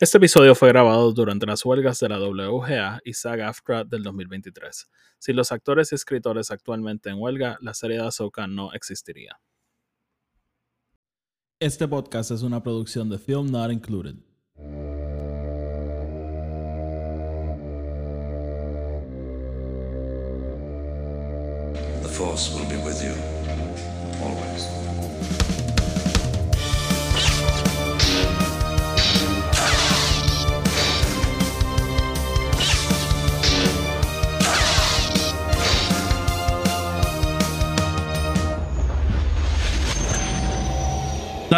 Este episodio fue grabado durante las huelgas de la WGA y SAG-AFTRA del 2023. Si los actores y escritores actualmente en huelga, la serie de Ahsoka no existiría. Este podcast es una producción de Film Not Included. The Force will be with you,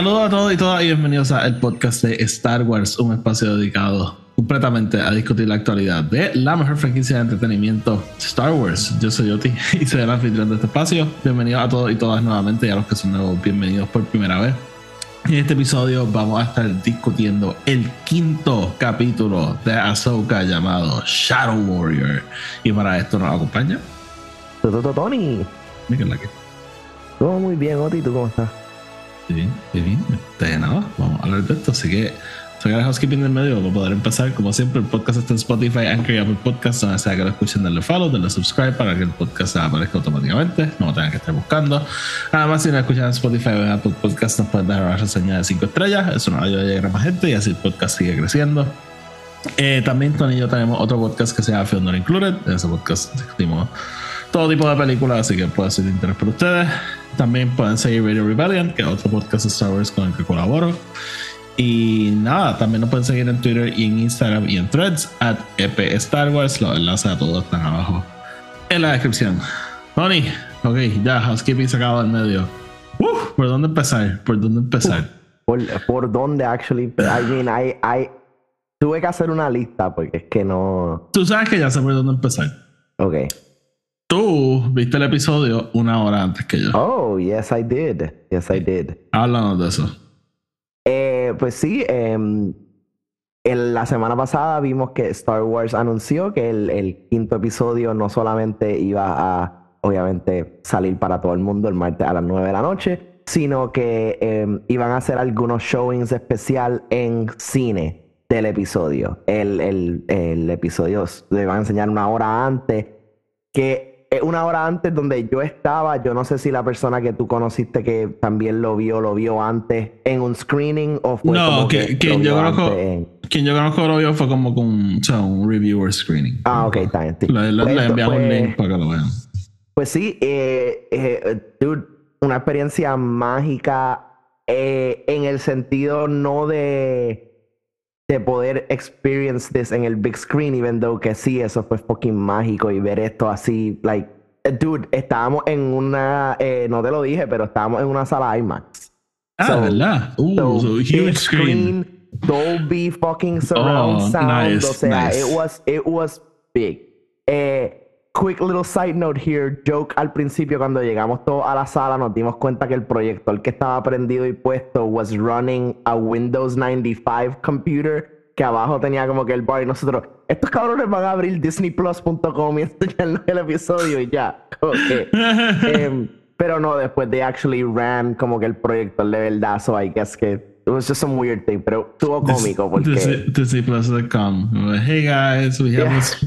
Saludos a todos y todas y bienvenidos a el podcast de Star Wars, un espacio dedicado completamente a discutir la actualidad de la mejor franquicia de entretenimiento Star Wars. Yo soy Yoti y soy el anfitrión de este espacio. Bienvenidos a todos y todas nuevamente y a los que son nuevos, bienvenidos por primera vez. En este episodio vamos a estar discutiendo el quinto capítulo de Ahsoka llamado Shadow Warrior. Y para esto nos acompaña Tony. Todo muy bien, Oti, ¿tú cómo estás? Bien, bien. De nada, vamos a hablar de esto. Así que, sacar el housekeeping del medio para poder empezar. Como siempre, el podcast está en Spotify, Anchor y Apple Podcast. Donde sea que lo escuchen, denle follow, denle subscribe para que el podcast aparezca automáticamente. No lo tengan que estar buscando. Además, si no escuchan en Spotify o en Apple Podcast, nos pueden dar una reseña de 5 estrellas. Eso nos ayuda a llegar a más gente y así el podcast sigue creciendo. Eh, también Tony y yo tenemos otro podcast que se llama Film Not Included. En ese podcast discutimos todo tipo de películas, así que puede ser de interés para ustedes. También pueden seguir Radio Rebellion, que es otro podcast de Star Wars con el que colaboro. Y nada, también nos pueden seguir en Twitter y en Instagram y en Threads at EP Star Wars. Los enlaces a todos están abajo en la descripción. Tony, ok, ya, housekeeping sacado del medio. Uf, ¿Por dónde empezar? ¿Por dónde empezar? ¿Por, por dónde, actually? I mean, I, I... Tuve que hacer una lista porque es que no... Tú sabes que ya sé por dónde empezar. Ok. Tú viste el episodio una hora antes que yo. Oh, yes, I did. Yes, I did. Háblanos de eso. Eh, pues sí, em, en la semana pasada vimos que Star Wars anunció que el, el quinto episodio no solamente iba a, obviamente, salir para todo el mundo el martes a las 9 de la noche, sino que em, iban a hacer algunos showings especial en cine del episodio. El, el, el episodio le van a enseñar una hora antes, que es una hora antes donde yo estaba, yo no sé si la persona que tú conociste que también lo vio, lo vio antes en un screening o fue No, como que, que quien, yo conozco, en- quien yo conozco lo vio fue como con o sea, un reviewer screening. Ah, ok, está bien. Le, le- Pues le enviamos un fue- link para que lo vean. Pues sí, eh, eh, dude, una experiencia mágica eh, en el sentido no de de poder experience this en el big screen, even though que sí, eso fue fucking mágico y ver esto así, like, eh, dude, estábamos en una, eh, no te lo dije, pero estábamos en una sala IMAX. Ah, So- ¿verdad? Uh, So, so big huge screen. Dolby fucking surround Oh, sound. nice, o sea, nice. it was it was big. Eh, quick little side note here, joke al principio cuando llegamos todos a la sala nos dimos cuenta que el proyector que estaba prendido y puesto was running a Windows 95 computer que abajo tenía como que el bar y nosotros, estos cabrones van a abrir disneyplus.com y enseñarnos el episodio y ya. como que, Em, pero no, después de actually ran como que el proyector de verdad, so I guess que it was just some weird thing, pero estuvo cómico porque Disney- Disneyplus.com. Hey guys, we have Yeah. this-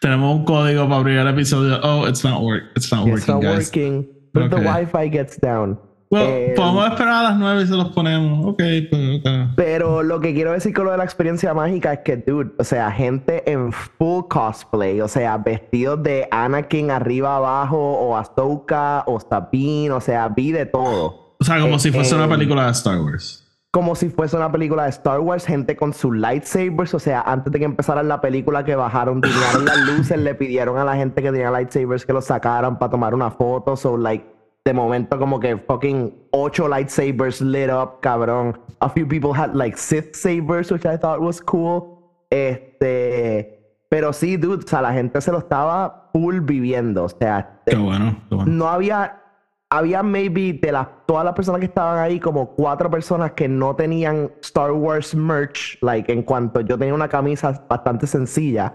tenemos un código para abrir el episodio. Oh, it's not work. It's not it's working, not guys. working, but the Okay. Wi-Fi gets down. Well, Em, podemos esperar a las 9 y se los ponemos. Ok, pues, ok. Pero lo que quiero decir con lo de la experiencia mágica es que, dude, o sea, gente en full cosplay, o sea, vestidos de Anakin arriba abajo, o Ahsoka, o Sabine, o sea, vi de todo. O sea, como Eh, si fuese una película de Star Wars. Como si fuese una película de Star Wars, gente con sus lightsabers, o sea, antes de que empezara la película que bajaron, dinearon las luces, le pidieron a la gente que tenía lightsabers que los sacaran para tomar una foto, so like, de momento como que fucking ocho lightsabers lit up, cabrón. A few people had like Sith sabers, which I thought was cool. Este, pero sí, dude, o sea, la gente se lo estaba full viviendo, o sea, Qué bueno, qué bueno. no había, había maybe de las todas las personas que estaban ahí, como cuatro personas que no tenían Star Wars merch, like en cuanto yo tenía una camisa bastante sencilla,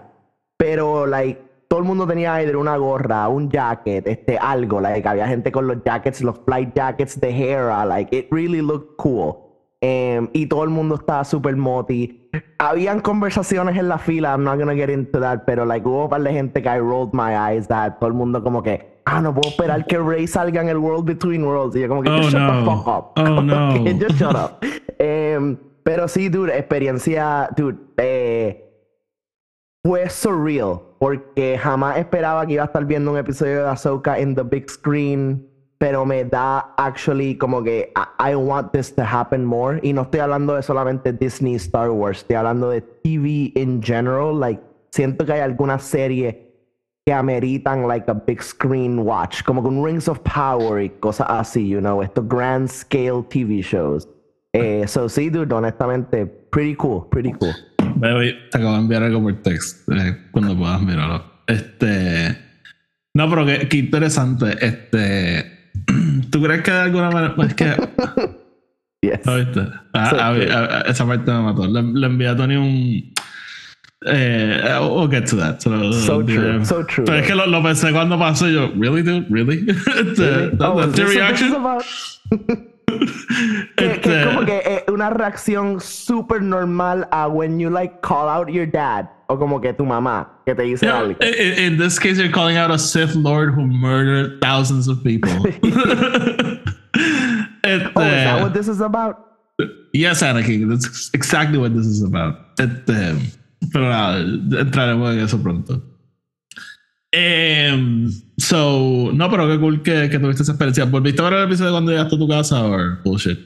pero like todo el mundo tenía either una gorra, un jacket, este algo, like había gente con los jackets, los flight jackets de Hera, like it really looked cool. Em, y todo el mundo estaba súper moti. Habían conversaciones en la fila, I'm not gonna get into that, pero like hubo un par de gente que I rolled my eyes that todo el mundo como que, ah, no puedo esperar que Ray salga en el World Between Worlds. Y yo como que, Oh, just shut no. the fuck up. Oh, no. que, just shut up. Em, pero sí, dude, experiencia, dude, eh, fue surreal porque jamás esperaba que iba a estar viendo un episodio de Ahsoka en the big screen, pero me da actually como que I, want this to happen more y no estoy hablando de solamente Disney Star Wars, estoy hablando de TV in general, like siento que hay algunas series que ameritan like a big screen watch, como con Rings of Power y cosas así, you know, estos grand scale TV shows. Eh, so sí, dude, honestamente, pretty cool, pretty cool. Te acabo de enviar algo por text eh, cuando puedas mirarlo. Este. No, pero qué, qué interesante. Este. ¿Tú crees que de alguna manera. Es que. Yes. ¿Oíste? Ah, Sí, ah, sí. ah, esa parte me mató. Le, le envié a Tony un. Eh, we'll get to that. So lo true, so true. Pero es que lo, lo pensé cuando pasó y yo, ¿really, dude? ¿Really? Este, Really? that- Oh, reaction? about? que, que Este- es como que eh, una reacción súper normal a when you like call out your dad o como que tu mamá que te dice Yeah, algo. in, in this case, you're calling out a Sith Lord who murdered thousands of people. Este, Oh, is that what this is about? yes, Anakin, that's exactly what this is about. Este, pero nada, entraremos en eso pronto. Em, so, no, pero qué cool que, que tuviste esa experiencia. ¿Volviste a ver el episodio cuando llegaste a tu casa o bullshit?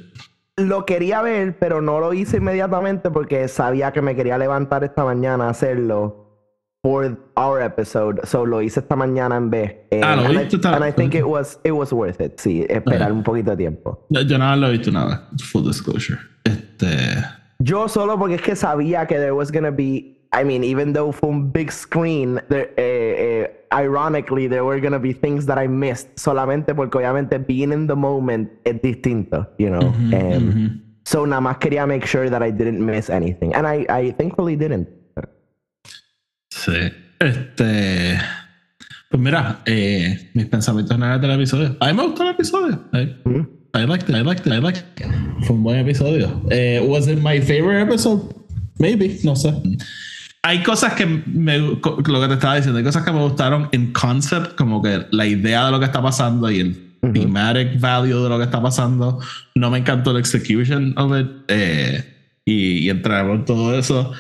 Lo quería ver, pero no lo hice inmediatamente porque sabía que me quería levantar esta mañana a hacerlo for our episode. So lo hice esta mañana en vez. Eh, Ah, lo and, viste, I, está- and I think it was, it was worth it. Sí, esperar un poquito de tiempo. Yo, yo nada lo he visto nada. Full disclosure. Este. Yo solo porque es que sabía que there was gonna be, I mean, even though from big screen, there, eh, eh, ironically, there were gonna be things that I missed solamente porque obviamente being in the moment es distinto, you know. Um, So nada más quería make sure that I didn't miss anything, and I, I thankfully didn't. Sí. Este. Pues mira, eh, mis pensamientos generales del episodio. A mí me gustó el episodio. I, I liked it, I liked it, I liked it. Fue un buen episodio. Eh, was it my favorite episode? Maybe, no sé. Hay cosas que me. Lo que te estaba diciendo, hay cosas que me gustaron en concept, como que la idea de lo que está pasando y el thematic value de lo que está pasando. No me encantó el execution of it. eh, y, y entraremos en todo eso.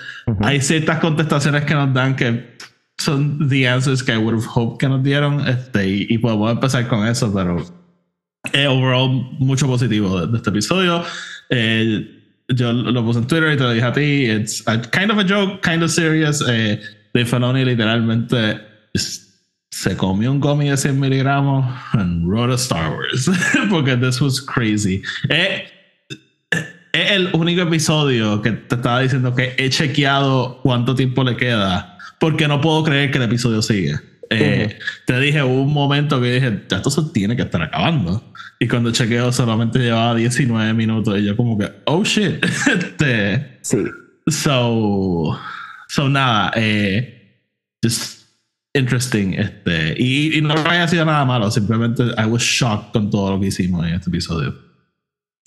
Hay ciertas contestaciones que nos dan que son the answers que I would have hoped que nos dieron. Este, y, y podemos empezar con eso, pero eh, overall, mucho positivo de, de este episodio. Eh, yo lo puse en Twitter y te lo dije a ti. It's a, kind of a joke, kind of serious. Eh, Dave Filoni literalmente se comió un gummy de 100 miligramos and wrote a Star Wars. Porque this was crazy. Eh, es el único episodio que te estaba diciendo que he chequeado cuánto tiempo le queda porque no puedo creer que el episodio sigue. Eh, Te dije, hubo un momento que dije, "Ya esto se tiene que estar acabando. Y cuando chequeo solamente llevaba 19 minutos y yo como que, oh shit. este, Sí. so, so nada, eh, just interesting. Este, y, y no haya sido nada malo, simplemente I was shocked con todo lo que hicimos en este episodio.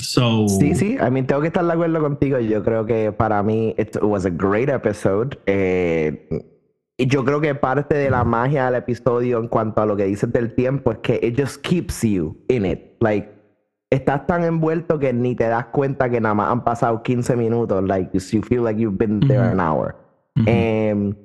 So, Sí, sí, I mean, tengo que estar de acuerdo contigo. Yo creo que para mí it was a great episode. Eh, yo creo que parte de la magia del episodio en cuanto a lo que dices del tiempo es que it just keeps you in it. Like, estás tan envuelto que ni te das cuenta que nada más han pasado 15 minutos. Like, you feel like you've been there an hour. Em,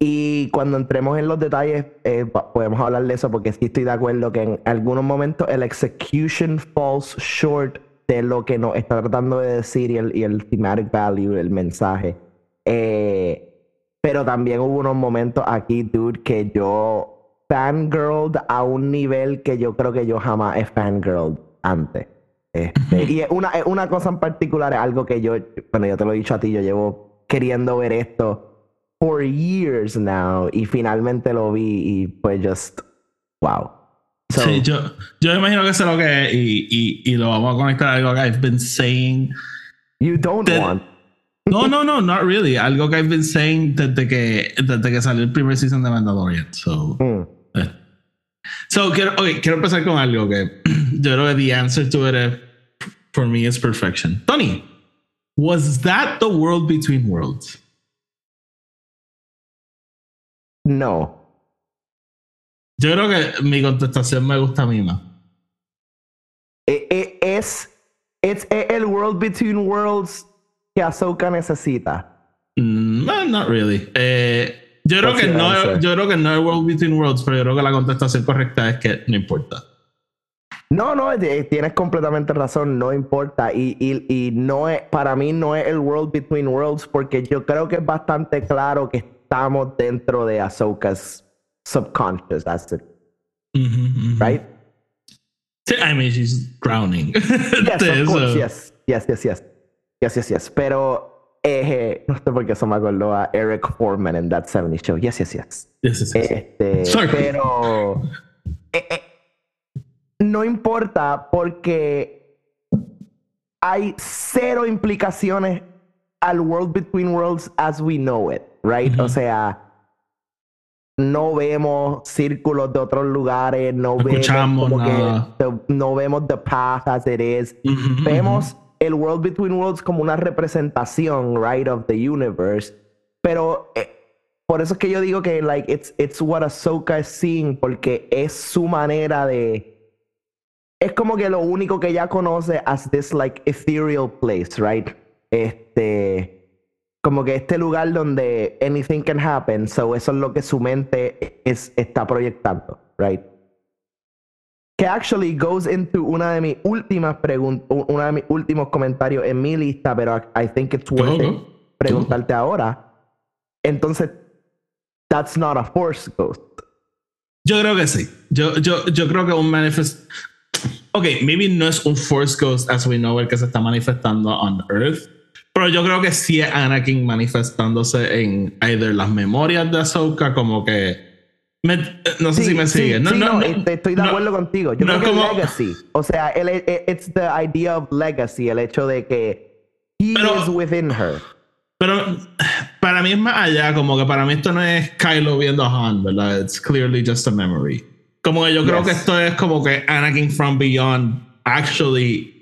y cuando entremos en los detalles, eh, podemos hablar de eso porque sí estoy de acuerdo que en algunos momentos el execution falls short de lo que nos está tratando de decir y el, y el thematic value, el mensaje. Eh, pero también hubo unos momentos aquí, dude, que yo fangirled a un nivel que yo creo que yo jamás he fangirled antes. Este, y una, una cosa en particular, es algo que yo, bueno, yo te lo he dicho a ti, yo llevo queriendo ver esto for years now y finalmente lo vi y pues just, wow. So, Sí, yo, yo imagino que sé lo que es y, y, y lo vamos a conectar a algo que I've been saying. you don't want. No, no, no, not really. Algo que I've been saying desde que, desde que salió el primer season de Mandalorian. So, Mm, eh. so quiero, okay, quiero empezar con algo que yo creo que the answer to it is, for me is perfection. Tony, Was that the world between worlds? No. Yo creo que mi contestación me gusta a mí más. Es, es el world between worlds que Ahsoka necesita. Mm, No, not really. Eh, yo creo que no, yo creo que no es World Between Worlds, pero yo creo que la contestación correcta es que no importa. No, no, eh, tienes completamente razón, no importa. Y, y, y no es, para mí no es el world between worlds, porque yo creo que es bastante claro que estamos dentro de Ahsoka's subconscious, that's it, right? I mean, she's drowning. Yes, of course, eso. yes, yes, yes, yes, yes, yes, yes. Pero, eh, no sé por qué eso me acordó a Eric Foreman en That 70 Show. Yes, yes, yes. Yes, yes, yes. Este, Sorry. pero eh, eh, no importa porque hay cero implicaciones al world between worlds as we know it, right? O sea, no vemos círculos de otros lugares, no, vemos como que nada. no vemos the path as it is. Vemos el World Between Worlds como una representación, right, of the universe. Pero eh, por eso es que yo digo que, like, it's, it's what Ahsoka is seeing, porque es su manera de. Es como que lo único que ella conoce as this, like, ethereal place, right? Este. Como que este lugar donde anything can happen, so eso es lo que su mente es, está proyectando, right? Que actually goes into una de mis últimas preguntas, uno de mis últimos comentarios en mi lista, pero I, think it's worth it preguntarte ahora. Entonces, that's not a force ghost. Yo creo que sí. Yo, yo, yo creo que un manifest. Ok, maybe no es un Force Ghost as we know el que se está manifestando on Earth. Pero yo creo que sí es Anakin manifestándose en either las memorias de Ahsoka, como que. Me- no sé si me sí, sigue. no, sí, no, no, no, este, estoy de acuerdo contigo. Yo no creo que como- legacy. O sea, el, el- it's the idea of legacy, el hecho de que he Pero- is within her. Pero para mí es más allá, como que para mí esto no es Kylo viendo a Han, ¿verdad? It's clearly just a memory. Como que yo creo Yes. que esto es como que Anakin from Beyond actually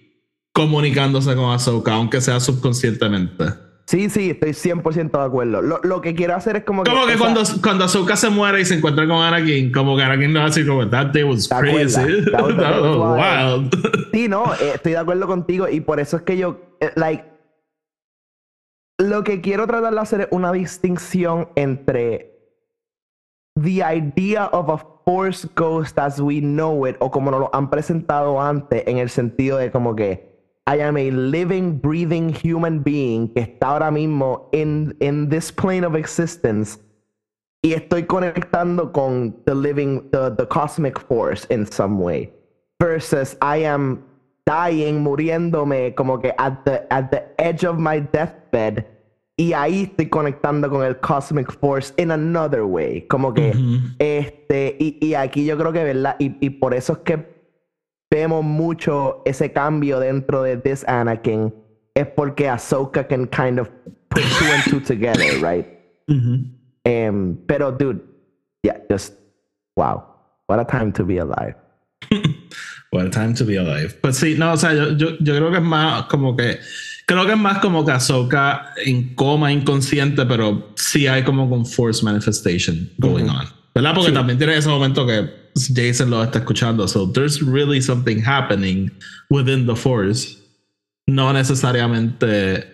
comunicándose con Ahsoka, aunque sea subconscientemente. Sí, sí, estoy 100% de acuerdo. Lo, lo que quiero hacer es como que. Como que o sea, cuando, cuando Ahsoka se muere y se encuentra con Anakin, como que Anakin a decir como, that day was crazy. That was wild. Sí, no, eh, estoy de acuerdo contigo y por eso es que yo, eh, like, lo que quiero tratar de hacer es una distinción entre the idea of a force ghost as we know it o como nos lo han presentado antes en el sentido de como que I am a living, breathing human being que está ahora mismo in, in this plane of existence y estoy conectando con the living, the, the cosmic force in some way. Versus I am dying, muriéndome como que at the, at the edge of my deathbed. Y ahí estoy conectando con el cosmic force in another way. Como que, este, y, y aquí yo creo que, ¿verdad? Y, y por eso es que vemos mucho ese cambio dentro de this Anakin. Es porque Ahsoka can kind of put two and two together, right? Ujú. Um, pero, dude, yeah, just wow. What a time to be alive. What a time to be alive. Pues sí, no, o sea, yo, yo, yo creo que es más como que. Creo que es más como que Ahsoka en coma inconsciente, pero sí hay como con force manifestation going Ujú. on. ¿Verdad? Porque Sí. también tiene ese momento que Jason lo está escuchando. So there's really something happening within the force. No necesariamente.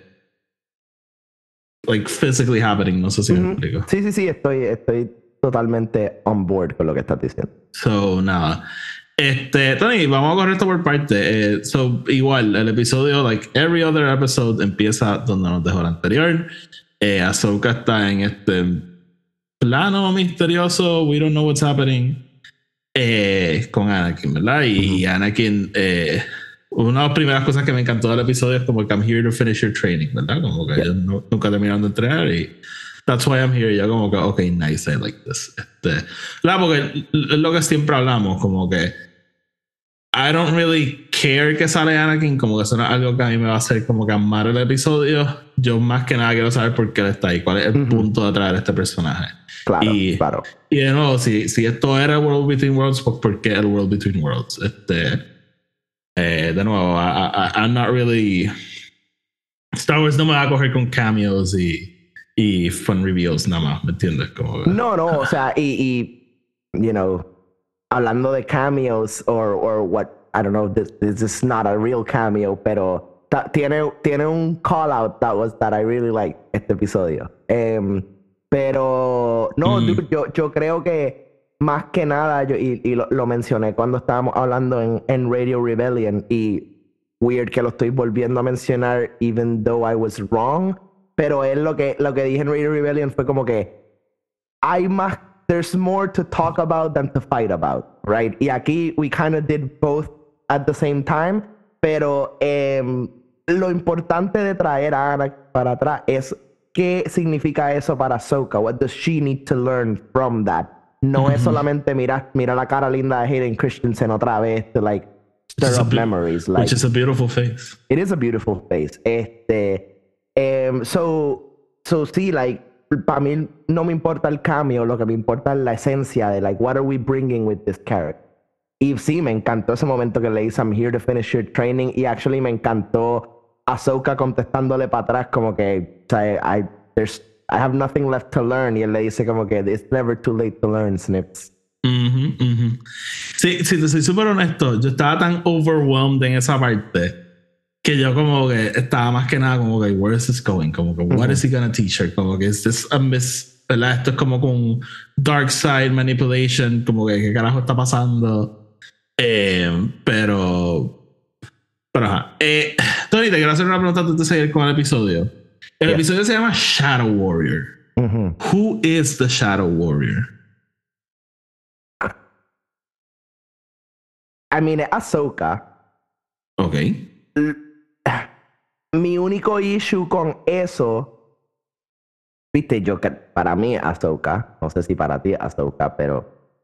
Like physically happening. No sé si me Ujú. explico. Sí, sí, sí, estoy, estoy totalmente on board con lo que estás diciendo. So, nada. Este, Tony, vamos a correr esto por parte. Eh, so, igual, el episodio, like every other episode, empieza donde nos dejó el anterior. Eh, Ahsoka está en este plano misterioso, we don't know what's happening, eh, con Anakin, ¿verdad? Y Anakin, eh, una de las primeras cosas que me encantó del episodio es como que I'm here to finish your training, ¿verdad? Como que ellos no- nunca terminaron de entrenar y that's why I'm here. Y yo como que, ok, nice, I like this. Este, ¿verdad? Porque es lo que siempre hablamos, como que I don't really care que sale Anakin, como que eso no es algo que a mí me va a hacer como que amar el episodio. Yo más que nada quiero saber por qué él está ahí, cuál es el Ujú. punto de traer a este personaje. Claro, Y- claro. Y de nuevo, si, si esto era World Between Worlds, pues ¿por qué el World Between Worlds? Este, eh, de nuevo, I, I- I'm not really Star Wars no me va a coger con cameos y, y fun reveals nada más, ¿me entiendes? Como, No, no, o sea, y, y you know, hablando de cameos or, or what, I don't know, this, this is not a real cameo, pero tiene, tiene un call out that was that I really like este episodio. Em, pero no, Mm. dude, yo, yo creo que más que nada, yo, y, y lo, lo mencioné cuando estábamos hablando en, en Radio Rebellion, y weird que lo estoy volviendo a mencionar, even though I was wrong, pero es lo que, lo que dije en Radio Rebellion fue como que hay más, there's more to talk about than to fight about, right? Y aquí we kind of did both at the same time, pero em, lo importante de traer a Ana para atrás es qué significa eso para Ahsoka. What does she need to learn from that? No es solamente mirar mira la cara linda de Hayden Christensen otra vez to like stir up memories. Like, which is a beautiful face. it is a beautiful face. Este, em, so, so sí, like, para mí no me importa el cambio, lo que me importa es la esencia de, like, what are we bringing with this character? Y sí, me encantó ese momento que le dice, I'm here to finish your training. Y actually me encantó Ahsoka contestándole para atrás como que, sea, I, there's, I have nothing left to learn. Y él le dice como que, it's never too late to learn, Snips. Ujú, ujú. Sí, si te soy súper honesto, yo estaba tan overwhelmed en esa parte que yo como que estaba más que nada como que, where is this going? Como que, what is he gonna teach her? Como que, is this a miss, ¿verdad? Esto es como con dark side manipulation, como que, ¿qué carajo está pasando? Eh, pero, pero ajá. Eh, Tony, te quiero hacer una pregunta antes de seguir con el episodio. El Yeah. episodio se llama Shadow Warrior. Ujú. Who is the Shadow Warrior? I mean, Ahsoka. Ok. mi único issue con eso, viste, yo que para mí Ahsoka, no sé si para ti Ahsoka, pero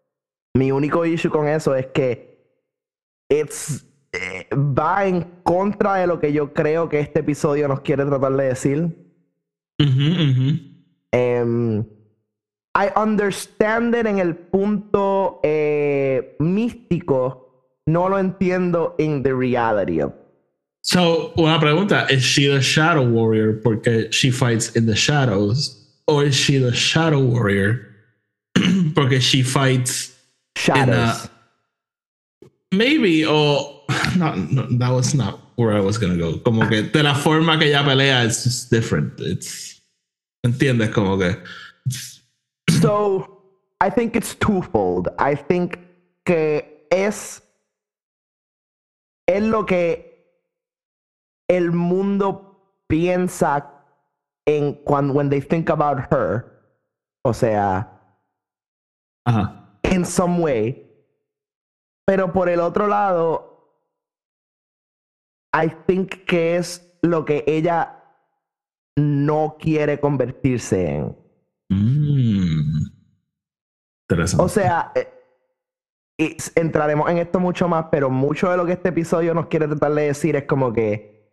mi único issue con eso es que it's, eh, va en contra de lo que yo creo que este episodio nos quiere tratar de decir. Em, I understand it en el punto eh, místico, no lo entiendo in the reality of So, una pregunta, is she the Shadow Warrior porque she fights in the shadows? Or is she the Shadow Warrior porque she fights shadows. Maybe or no, no, that was not where I was gonna go. Como que de la forma que ella pelea it's just different. It's ¿entiendes? Como que So, I think it's twofold. I think que es, es lo que el mundo piensa en cuando when they think about her. O sea, ajá. in some way. Pero por el otro lado, I think que es lo que ella no quiere convertirse en. Mm. Interesante. O sea, eh, entraremos en esto mucho más, pero mucho de lo que este episodio nos quiere tratar de decir es como que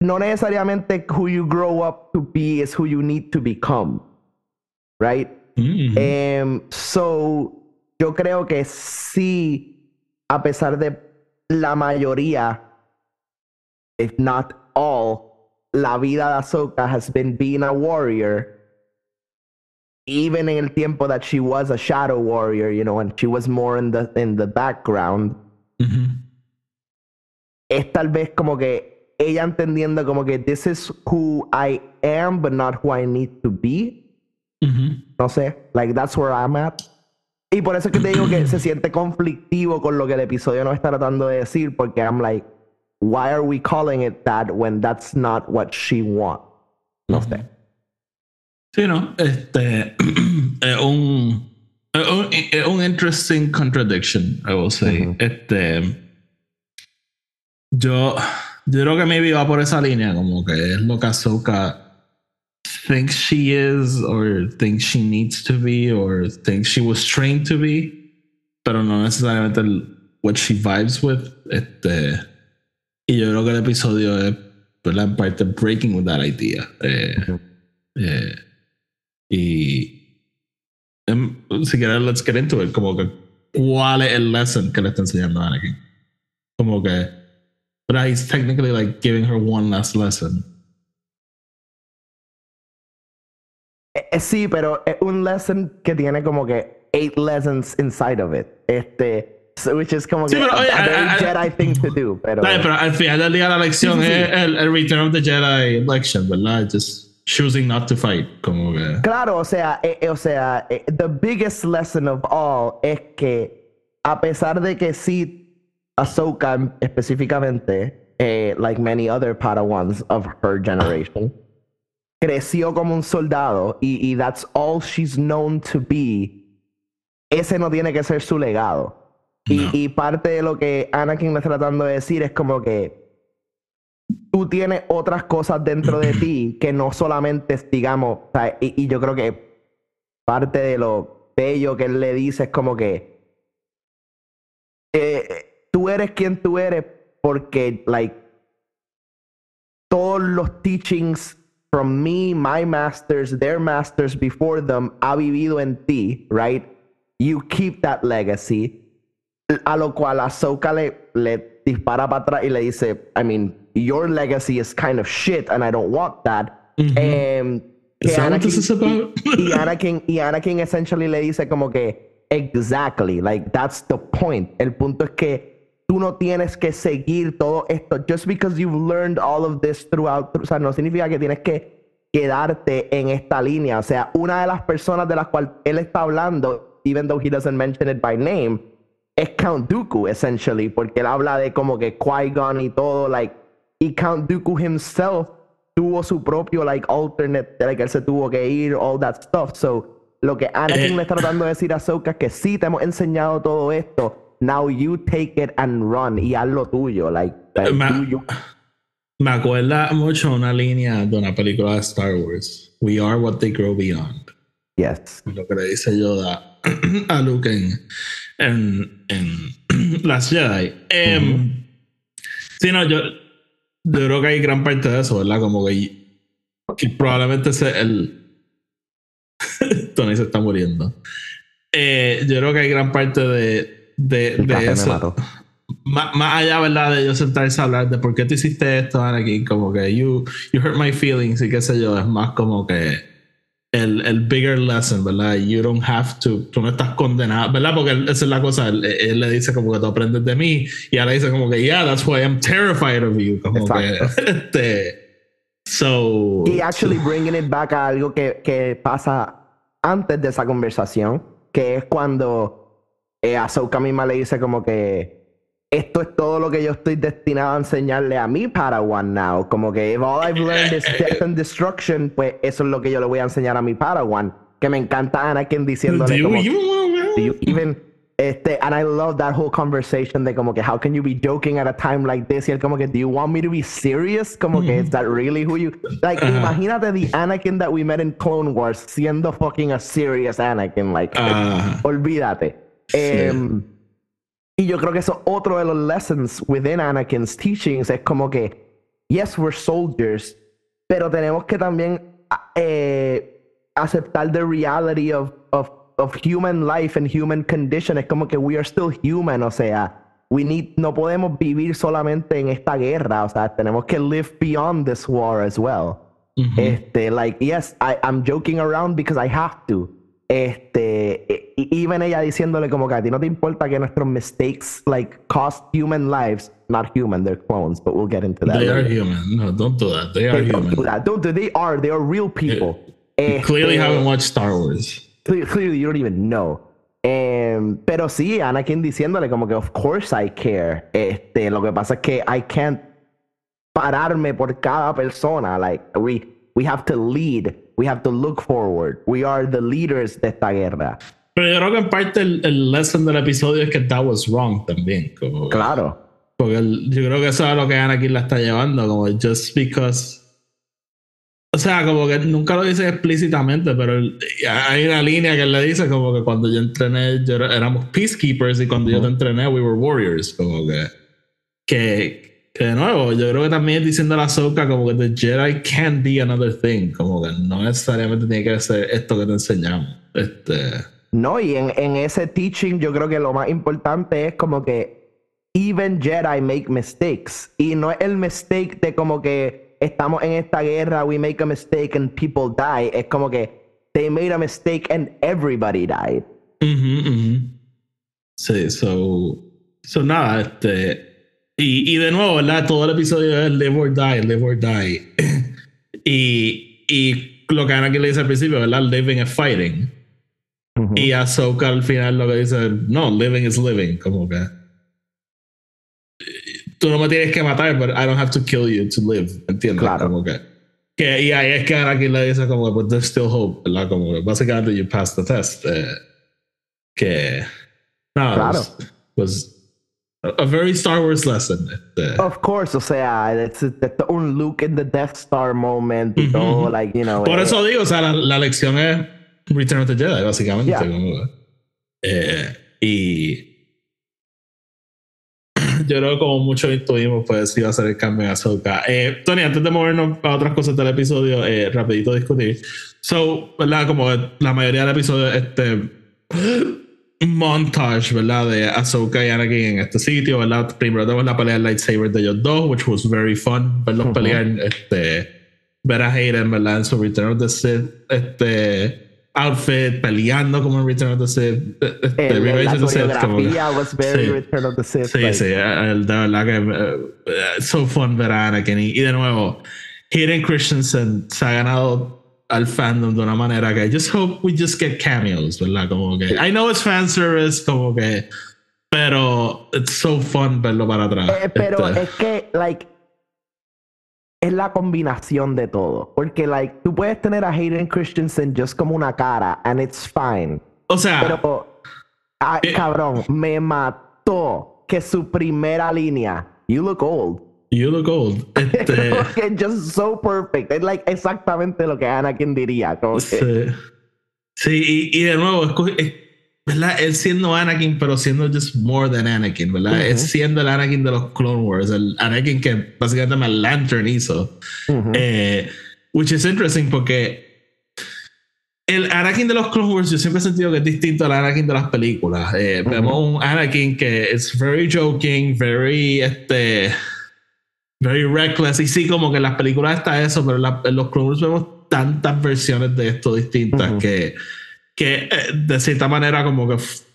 no necesariamente who you grow up to be is who you need to become, right? Mm. Em, so, yo creo que sí, a pesar de la mayoría, if not all, la vida de Ahsoka has been being a warrior. Even en el tiempo that she was a shadow warrior, you know, and she was more in the in the background, Ujú. es tal vez como que ella entendiendo como que this is who I am, but not who I need to be. No sé, like that's where I'm at. Y por eso es que te digo que se siente conflictivo con lo que el episodio nos está tratando de decir, porque I'm like, why are we calling it that when that's not what she wants? No sé. Sí, no, este es un, un, un interesting contradiction, I will say. Este, yo, yo creo que maybe va por esa línea, como que es lo que Ahsoka thinks she is, or thinks she needs to be, or thinks she was trained to be, pero no necesariamente what she vibes with. Este, y yo creo que el episodio es, ¿verdad? En parte, breaking with that idea. Eh, eh, y em, si quieres, let's get into it. Como que, ¿cuál es el lesson que le está enseñando a Anakin? Como que, But he's technically like giving her one last lesson. Eh, eh, sí, pero es un lesson que tiene como que eight lessons inside of it. Este, which is como Sí, que pero, oye, a very a- a- Jedi thing to do. Pero, Dale, pero al final del día la lección Sí, sí, es el, el Return of the Jedi election, ¿verdad? Just choosing not to fight. Como que. Claro, o sea, eh, eh, o sea, eh, the biggest lesson of all es que a pesar de que sí, Ahsoka específicamente, eh, like many other Padawans of her generation, creció como un soldado y, y that's all she's known to be, ese no tiene que ser su legado. Y, No. y parte de lo que Anakin está tratando de decir es como que tú tienes otras cosas dentro de ti que no solamente digamos, o sea, y, y yo creo que parte de lo bello que él le dice es como que eh, tú eres quien tú eres porque, like, todos los teachings from me, my masters, their masters before them, ha vivido en ti, right? You keep that legacy. A lo cual Ahsoka le, le dispara para atrás y le dice, I mean, your legacy is kind of shit and I don't want that. Em, que Is that what this is about? y Anakin, y Anakin essentially le dice como que, exactly, like that's the point. El punto es que tú no tienes que seguir todo esto. Just because you've learned all of this throughout, o sea, no significa que tienes que quedarte en esta línea. O sea, una de las personas de las cuales él está hablando, even though he doesn't mention it by name, es Count Dooku, essentially, porque él habla de como que Qui-Gon y todo, like, y Count Dooku himself tuvo su propio, like, alternate, like, él se tuvo que ir, all that stuff. So, lo que Anakin Eh. le está tratando de decir a Ahsoka es que sí te hemos enseñado todo esto, now you take it and run, y haz lo tuyo, like, like, Ma- do you- Me acuerda mucho una línea de una película de Star Wars. We are what they grow beyond. yes. Lo que le dice Yoda a Luke en, en, en Las Jedi. Em, Sí, no, yo, yo creo que hay gran parte de eso, ¿verdad? Como que, que probablemente ese el. Tony se está muriendo. Eh, yo creo que hay gran parte de, de, de eso. Más, allá, ¿verdad? De yo sentarse a hablar de por qué tú hiciste esto, Anakin, como que you, you hurt my feelings y qué sé yo, es más como que el, el bigger lesson, ¿verdad? You don't have to, tú no estás condenado, ¿verdad? Porque él- esa es la cosa, él, él le dice como que tú aprendes de mí y ahora dice como que, yeah, that's why I'm terrified of you, como Exacto. que, este, so... Y actually bringing it back a algo que, que pasa antes de esa conversación, que es cuando eh, Ahsoka misma le dice como que esto es todo lo que yo estoy destinado a enseñarle a mi Padawan now. Como que if all I've learned is death and destruction, pues eso es lo que yo le voy a enseñar a mi Padawan. Que me encanta Anakin Do diciéndole you como... even wanna- Do you even este and I love that whole conversation de como que how can you be joking at a time like this y él como que do you want me to be serious como que is that really who you like Ajá. imagínate the Anakin that we met in Clone Wars siendo fucking a serious Anakin like Ah. olvídate Em, y yo creo que eso es otro de los lessons within Anakin's teachings es como que yes we're soldiers pero tenemos que también eh, aceptar the reality of, of, of human life and human condition. Es como que we are still human, o sea, we need, no podemos vivir solamente en esta guerra, o sea, tenemos que live beyond this war as well. Ujú. Este, like, yes, I, I'm joking around because I have to. Este, e- e- even ella diciéndole como que a ti no te importa que nuestros mistakes, like, cost human lives. Not human, they're clones, but we'll get into that. They are later. human. No, don't do that. They are They don't do human. that. Don't do. They are. They are real people. You clearly Este, haven't watched Star Wars. cle- Clearly, you don't even know. Em, pero sí, Anakin diciéndole como que, of course I care. Este, lo que pasa es que I can't pararme por cada persona. Like, we, we have to lead. We have to look forward. We are the leaders de esta guerra. Pero yo creo que en parte el, el lesson del episodio es que that was wrong también. Como, Claro. Porque el- yo creo que eso es lo que Anakin la está llevando, como just because. O sea, como que nunca lo dice explícitamente, pero el- hay una línea que él le dice como que cuando yo entrené, yo era- éramos peacekeepers y cuando yo te entrené, we were warriors. Como que, que, que de nuevo, yo creo que también diciendo a la Ahsoka como que the Jedi can be another thing, como que no necesariamente tiene que ser esto que te enseñamos. Este. No, y en, en ese teaching yo creo que lo más importante es como que even Jedi make mistakes. Y no es el mistake de como que estamos en esta guerra, we make a mistake and people die. Es como que they made a mistake and everybody died. Sí, so, so nada, este. Y, y de nuevo, ¿verdad? Todo el episodio es live or die, live or die. y, y lo que Anakin le dice al principio, ¿verdad? Living is fighting. Ujú. Y Ahsoka al final lo que dice, no, living is living, como que. Tú no me tienes que matar, but I don't have to kill you to live, ¿entiendes? Claro. Como que. que y ahí es que Anakin le dice como, but there's still hope, ¿verdad? Como que básicamente you passed the test. eh, que. Nada, Claro. was, was a, very Star Wars lesson. Of course, o sea, it's, it's un Luke in the Death Star moment y Ujú, todo, like, you know. Por eh, eso digo, o sea, la, la lección es Return of the Jedi, básicamente. Yeah. como eh, y yo creo que como muchos intuimos, pues iba a ser el cambio en Ahsoka. Eh, Tony, antes de movernos a otras cosas del episodio, eh, rapidito discutir. So, ¿verdad? Como la mayoría del episodio, este montage, ¿verdad? De Ahsoka y Anakin en este sitio, ¿verdad? Primero tenemos la pelea de lightsaber de ellos dos, which was very fun, verlos Ujú. pelear, este, ver a Hayden, ¿verdad? En su Return of the Sith, este, outfit, peleando como en Return of the Sith, este, el- Revenge la of the Sith, como que- was very Sí. Return of the Sith. Sí, like, sí, el, de verdad que eh, eh, so fun ver a Anakin. Y, y de nuevo, Hayden Christensen se ha ganado al fandom de una manera que I just hope we just get cameos, ¿verdad? Como que I know it's fan service, como que pero it's so fun verlo para atrás. Eh, pero Este, es que, like, es la combinación de todo. Porque, like, tú puedes tener a Hayden Christensen just como una cara, and it's fine. o sea, Pero, ah, Eh. cabrón, me mató que su primera línea, you look old. You look old. Este, just so perfect. Es like exactamente lo que Anakin diría. Como que, sí, Sí, y, y de nuevo, es, co- es- ¿verdad? Él siendo Anakin, pero siendo just more than Anakin, ¿verdad? Es siendo el Anakin de los Clone Wars, el Anakin que básicamente Matt Lantern hizo. Eh, which is interesting porque el Anakin de los Clone Wars yo siempre he sentido que es distinto al Anakin de las películas. Eh. Vemos un Anakin que es very joking, very este very reckless y sí como que en las películas está eso, pero en, la- en los Clone vemos tantas versiones de esto distintas Ujú. que que eh, de cierta manera como que es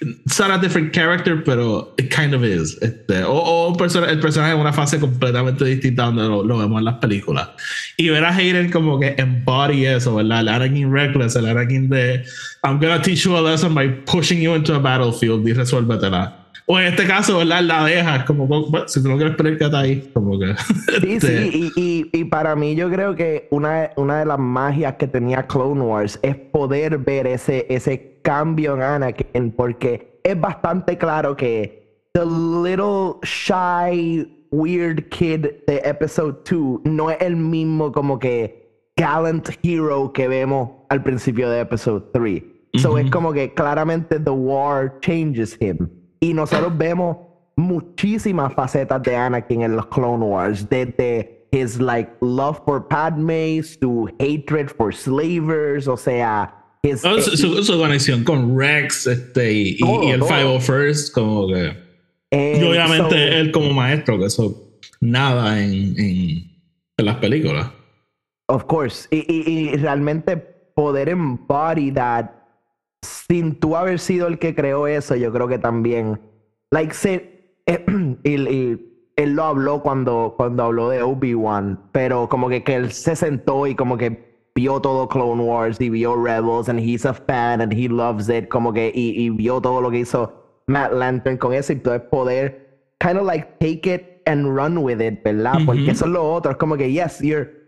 it's not a different character, pero it kind of is. Este, o o persona- el personaje en una fase completamente distinta donde lo, lo vemos en las películas. Y ver a Hayden como que embody eso, ¿verdad? El Anakin reckless, el Anakin de I'm gonna teach you a lesson by pushing you into a battlefield y resuélvetela. O en este caso, ¿verdad? La dejas como, bueno, si tú no quieres pelear, quédate ahí. Como que. Sí, este, sí, y, y, y para mí yo creo que una, una de las magias que tenía Clone Wars es poder ver ese, ese cambio en Anakin, porque es bastante claro que the little shy, weird kid de Episode 2 no es el mismo como que gallant hero que vemos al principio de Episode 3. So es Ujú. como que claramente the war changes him. Y nosotros vemos muchísimas facetas de Anakin en los Clone Wars, desde his like love for Padme to hatred for slavers, o sea, his, no, su, su- su conexión con Rex este, y, Todo, y el todo. 501st, como que. eh, Y obviamente so- él como maestro, que eso nada en, en, en las películas. Of course. Y, y- y realmente poder embody that sin tú haber sido el que creó eso, yo creo que también. Like, se, y, y él lo habló cuando, cuando habló de Obi-Wan, pero como que, que él se sentó y como que vio todo Clone Wars y vio Rebels and he's a fan and he loves it, como que, y, y vio todo lo que hizo Matt Lantern con eso y entonces poder kind of like take it and run with it, ¿verdad? Porque Ujú. eso es lo otro, es como que, yes, you're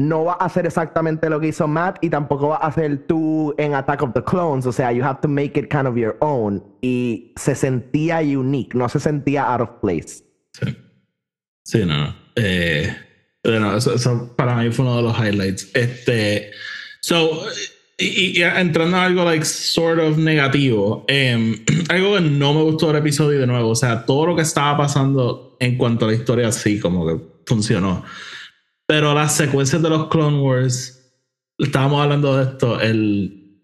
no va a hacer exactamente lo que hizo Matt y tampoco va a hacer tú en Attack of the Clones. O sea, you have to make it kind of your own. Y se sentía unique, no se sentía out of place. Sí, sí no. Eh, bueno, eso, para mí fue uno de los highlights. Este, so, y, entrando a algo like sort of negativo, em, algo que no me gustó del episodio de nuevo, o sea, todo lo que estaba pasando en cuanto a la historia sí como que funcionó. Pero las secuencias de los Clone Wars, estábamos hablando de esto, el,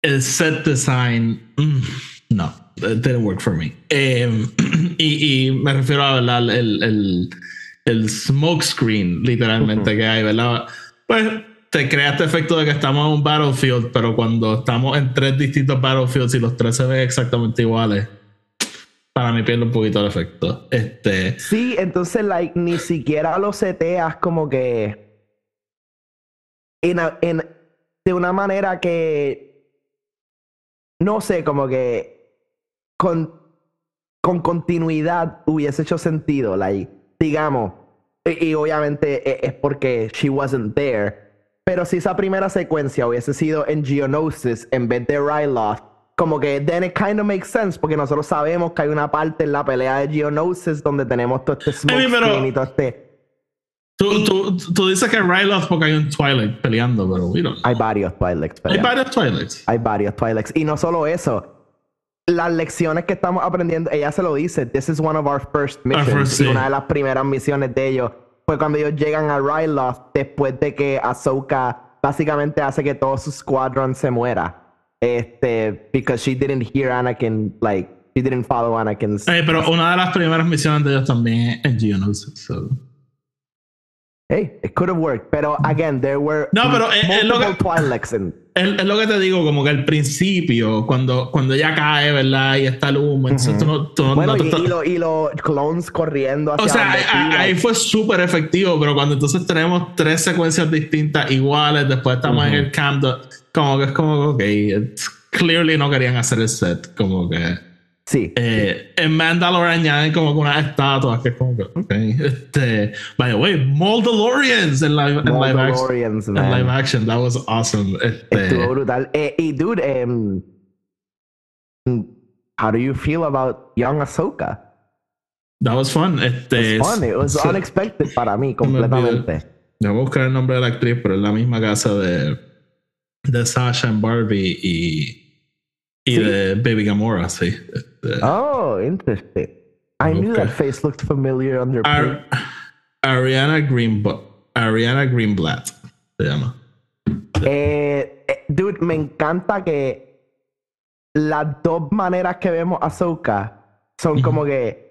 el set design, mm, no, it didn't work for me. Eh, y, y, me refiero a ¿verdad? el, el, el smoke screen, literalmente, que hay, ¿verdad? Pues te crea este efecto de que estamos en un battlefield, pero cuando estamos en tres distintos battlefields y los tres se ven exactamente iguales, para mí pierde un poquito el efecto. Este. Sí, entonces, like, ni siquiera lo seteas como que. En, en, de una manera que. No sé, como que. Con, con continuidad hubiese hecho sentido. Like, digamos. Y, y obviamente e, es porque she wasn't there. Pero si esa primera secuencia hubiese sido en Geonosis en vez de Ryloth, como que then it kind of makes sense porque nosotros sabemos que hay una parte en la pelea de Geonosis donde tenemos todo este smoke pero- y todo este Tú, tú, tú dices que Ryloth porque hay un Twilight peleando, pero we don't know. hay varios Twilight's Hay varios Twilights. hay varios Twilight's y no solo eso las lecciones que estamos aprendiendo ella se lo dice this is one of our first missions first, y sí. una de las primeras misiones de ellos fue cuando ellos llegan a Ryloth después de que Ahsoka básicamente hace que todo su squadron se muera este because she didn't hear Anakin like she didn't follow Anakin's Eh, pero una de las primeras misiones de ellos también es Geonosis. so. hey it could have worked pero again there were No, pero es- lo que- Es, lo que te digo, como que al principio, cuando, cuando ella cae, ¿verdad? Y está el humo, entonces tú no, tú no- bueno no te y, y, lo- y los clones corriendo hacia O sea, ahí- ahí fue súper efectivo, pero cuando entonces tenemos tres secuencias distintas iguales, después estamos en el camp, como que es como, ok, it's- clearly no querían hacer el set, como que... sí Eh, en Mandalorian añaden como que unas estatuas que es como que, ok, este, by the way, Moldalorians en live, en live, action, en live action, that was awesome. Este, Estuvo brutal. Eh, y dude, em, how do you feel about young Ahsoka? that was fun. Este, It was fun. It was so- unexpected para mí me completamente. Ya voy a buscar el nombre de la actriz, pero es la misma casa de, de Sasha en Barbie y, y ¿Sí? de Baby Gamora, sí. Oh, interesting. I knew that face looked familiar under Ar- Ariana Greenblatt. Ariana Greenblatt se llama. Eh, eh, dude, me encanta que las dos maneras que vemos a Ahsoka son como que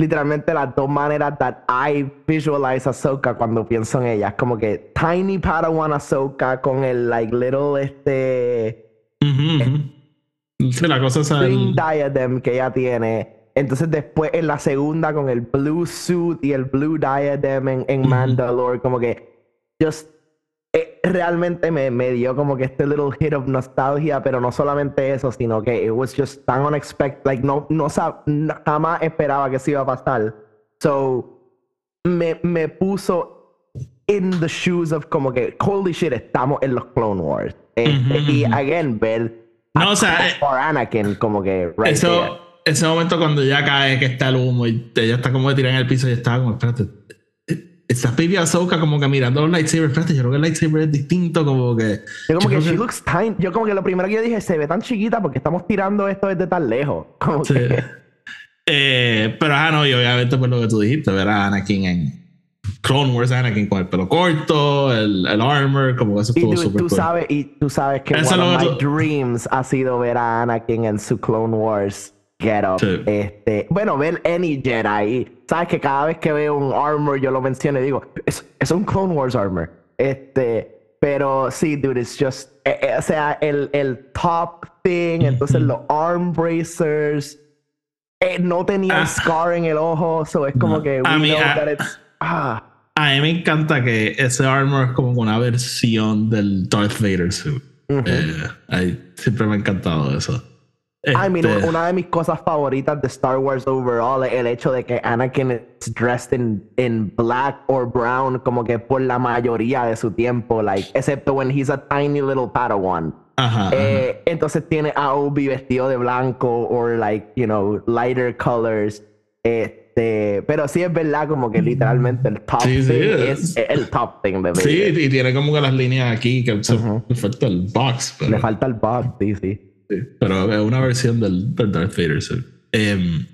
literalmente las dos maneras that I visualize Ahsoka cuando pienso en ella. Como que Tiny Padawan Ahsoka con el like little este. Sí, la cosa es el, diadem que ella tiene. Entonces después en la segunda con el blue suit y el blue diadem en, en Mandalore, como que just eh, realmente me, me dio como que este little hit of nostalgia, pero no solamente eso, sino que it was just tan unexpected, like no, no no- jamás esperaba que eso iba a pasar. So me, me puso in the shoes of como que holy shit, estamos en los Clone Wars. Este, Ujú, Y again, ver No, o sea, eh, Anakin como que right there. eso, ese momento cuando ya cae, que está el humo y ella está como tirada en el piso y estaba como, espérate, está Baby Ahsoka como que mirando los lightsabers, espérate, yo creo que el lightsaber es distinto, como que... Yo como yo que she que- looks tiny. Yo como que lo primero que yo dije, se ve tan chiquita porque estamos tirando esto desde tan lejos. Como Sí. que, Eh, pero ah, no, y obviamente pues lo que tú dijiste, ver a Anakin en Clone Wars, Anakin con el pelo corto, el, el armor, como que eso estuvo súper cool. sabes, y tú sabes que Eso one of my tú- dreams ha sido ver a Anakin en su Clone Wars get up. Sí. Este, bueno, ver any Jedi. Sabes que cada vez que veo un armor yo lo menciono y digo, es, es un Clone Wars armor. Este, pero sí, dude, it's just, eh, eh, o sea, el, el top thing, entonces los arm bracers. eh, no tenía Ah. scar en el ojo, so es como No. que we A mí, know ah, that it's ah, A mí me encanta que ese armor es como una versión del Darth Vader suit. Eh, siempre me ha encantado eso. I mean, Este, una de mis cosas favoritas de Star Wars overall es el hecho de que Anakin is dressed in, in black or brown como que por la mayoría de su tiempo, like, excepto when he's a tiny little Padawan. ajá, ajá. Eh, entonces tiene a Obi vestido de blanco or like, you know, lighter colors. Este, pero sí es verdad como que literalmente el top Sí, sí, thing es- es el top thing de Sí, y tiene como que las líneas aquí que le falta el box. Pero, Le falta el box, sí, sí. Sí, pero es una versión del, del Darth Vader suit. Em,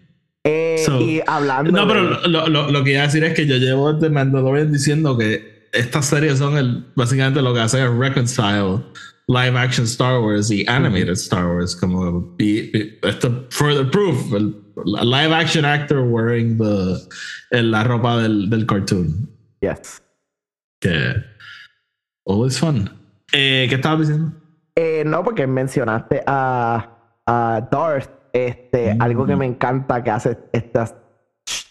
Eh, So- y hablando no, de- pero lo, lo, lo que iba a decir es que yo llevo desde Mandalorian diciendo que estas series son el, básicamente lo que hacen es reconcile live action Star Wars y animated Star Wars, como y, y esto further proof, el, live action actor wearing the la ropa del, del cartoon. Yes. Que always fun. Eh, ¿Qué estabas diciendo? Eh, no, porque mencionaste a, a Darth. Este, algo que me encanta que hace estos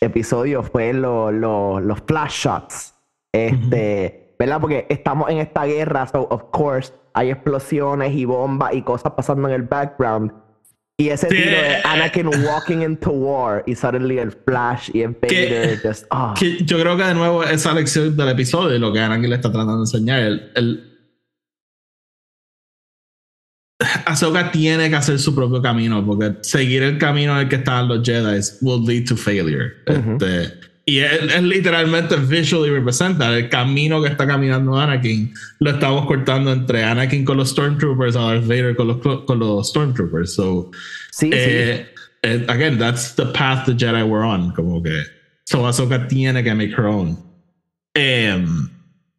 episodios fue lo- lo- los flash shots. Este, ¿verdad? Porque estamos en esta guerra, so of course hay explosiones y bombas y cosas pasando en el background. Y ese tiro de Anakin walking into war y suddenly el flash y el Vader just ah. Que yo creo que de nuevo esa lección del episodio, lo que Anakin le está tratando de enseñar, el, el Ahsoka tiene que hacer su propio camino, porque seguir el camino en el que estaban los Jedi will lead to failure. Este, y es, es literalmente visually representa el camino que está caminando Anakin. Lo estamos cortando entre Anakin con los Stormtroopers a Darth Vader con los, con los Stormtroopers. So, Sí, sí. eh, eh, again, that's the path the Jedi were on. Como que. So Ahsoka tiene que make her own. Em,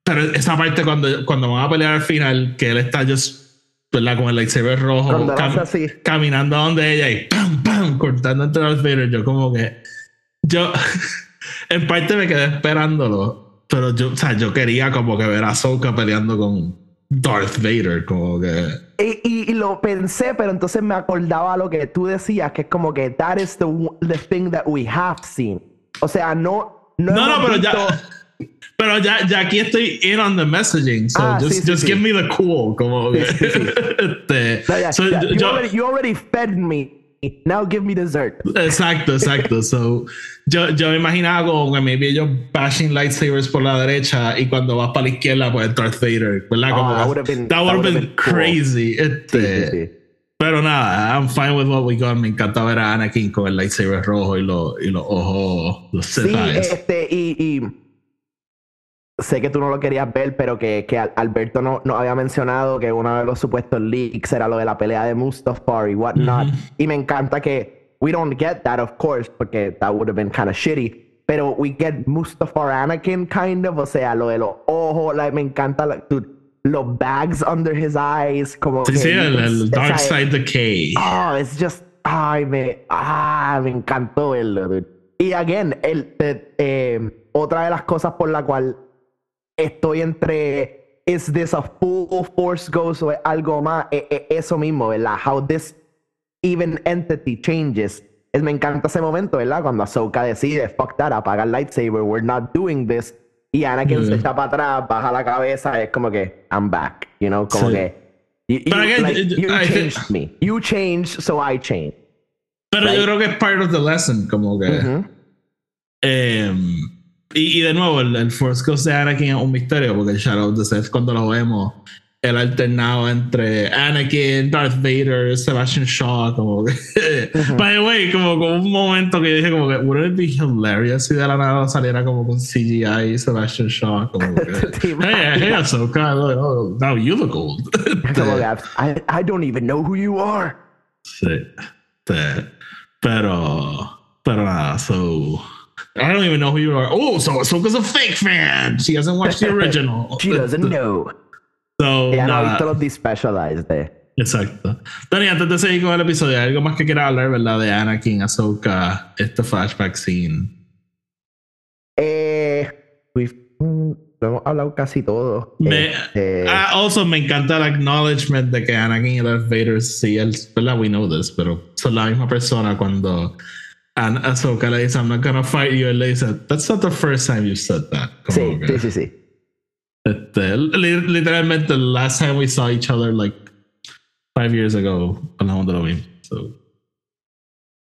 pero esa parte cuando, cuando van a pelear al final, que él está just, ¿verdad? Con el lightsaber rojo, cam- así. caminando a donde ella y pam, pam, cortando entre Darth Vader. Yo, como que. Yo, en parte me quedé esperándolo, pero yo, o sea, yo quería como que ver a Ahsoka peleando con Darth Vader, como que. Y, y- y lo pensé, pero entonces me acordaba lo que tú decías, que es como que that is the, the thing that we have seen. O sea, no. No, No, no, pero ya. Pero ya, ya aquí estoy in on the messaging. So Ah, just, sí, just sí. give me the cool. Como este, No, ya, so yo- you, yo- already, you already fed me. Now give me dessert. exacto, exacto. So, yo, yo me imaginaba como que maybe ellos bashing lightsabers por la derecha y cuando vas para la izquierda, pues Darth Vader. ¿Verdad? Oh, Como that que- would've been- that that would've would've been, been cool. crazy. Sí, Este. Pero nada, I'm fine with what we got. Me encanta ver a Anakin con el lightsaber rojo y, los y los ojos, los Sí, este, y, y sé que tú no lo querías ver, pero que, que Al- Alberto no, no había mencionado que uno de los supuestos leaks era lo de la pelea de Mustafar y whatnot. Y me encanta que we don't get that, of course, porque that would have been kind of shitty. Pero we get Mustafar Anakin, kind of, o sea, lo de los ojos, like, me encanta, like, dude, los bags under his eyes, como Sí, que sí, el, el o Dark sea, Side Decay. Oh, it's just. Ay, me. Ah, me encantó verlo, dude. Y again, el, eh, eh, otra de las cosas por la cual estoy entre. ¿Is this a full force ghost o es algo más? Eh, eh, eso mismo, ¿verdad? How this even entity changes. Es, me encanta ese momento, ¿verdad? Cuando Ahsoka decide, fuck that, apaga el lightsaber, we're not doing this. Y Anakin se Yeah. echa para atrás, baja la cabeza, es como que, I'm back, you know, como Sí. que. You, you- again, like, it- you I think- changed me. You changed, so I changed. Pero right. yo creo que es part of the lesson, como que. Y, y de nuevo, el, el Force Ghost de Anakin es un misterio, porque el Shadow of the Sith, cuando lo vemos, el alternado entre Anakin, Darth Vader, Sebastian Shaw, como que. By the way, como, como un momento que yo dije, como que, wouldn't it be hilarious si de la nada saliera como con CGI y Sebastian Shaw, como que. Te hey, hey, Ahsoka, oh, now you look old. Como que, I, I don't even know who you are. Sí. Este, pero, pero nada, so. I don't even know who you are. Oh, so Ahsoka's a fake fan. She hasn't watched the original. She doesn't know. So, Ella ha nada, visto los despecialized de. exacto. Dani, antes de seguir con el episodio, ¿hay algo más que quieras hablar, verdad? De Anakin, Ahsoka, este flashback scene. Eh, we've- mm, lo hemos hablado casi todo. Me, Este, ah, also, me encanta el acknowledgement de que Anakin y Darth Vader, sí, él, ¿verdad? We know this, pero son la misma persona cuando An Ahsoka le dice, I'm not gonna fight you, él le dice, that's not the first time you've said that. sí, Como que- sí, sí, sí. Este, li- literalmente, the last time we saw each other, like five years ago, hablamos de lo mismo. So,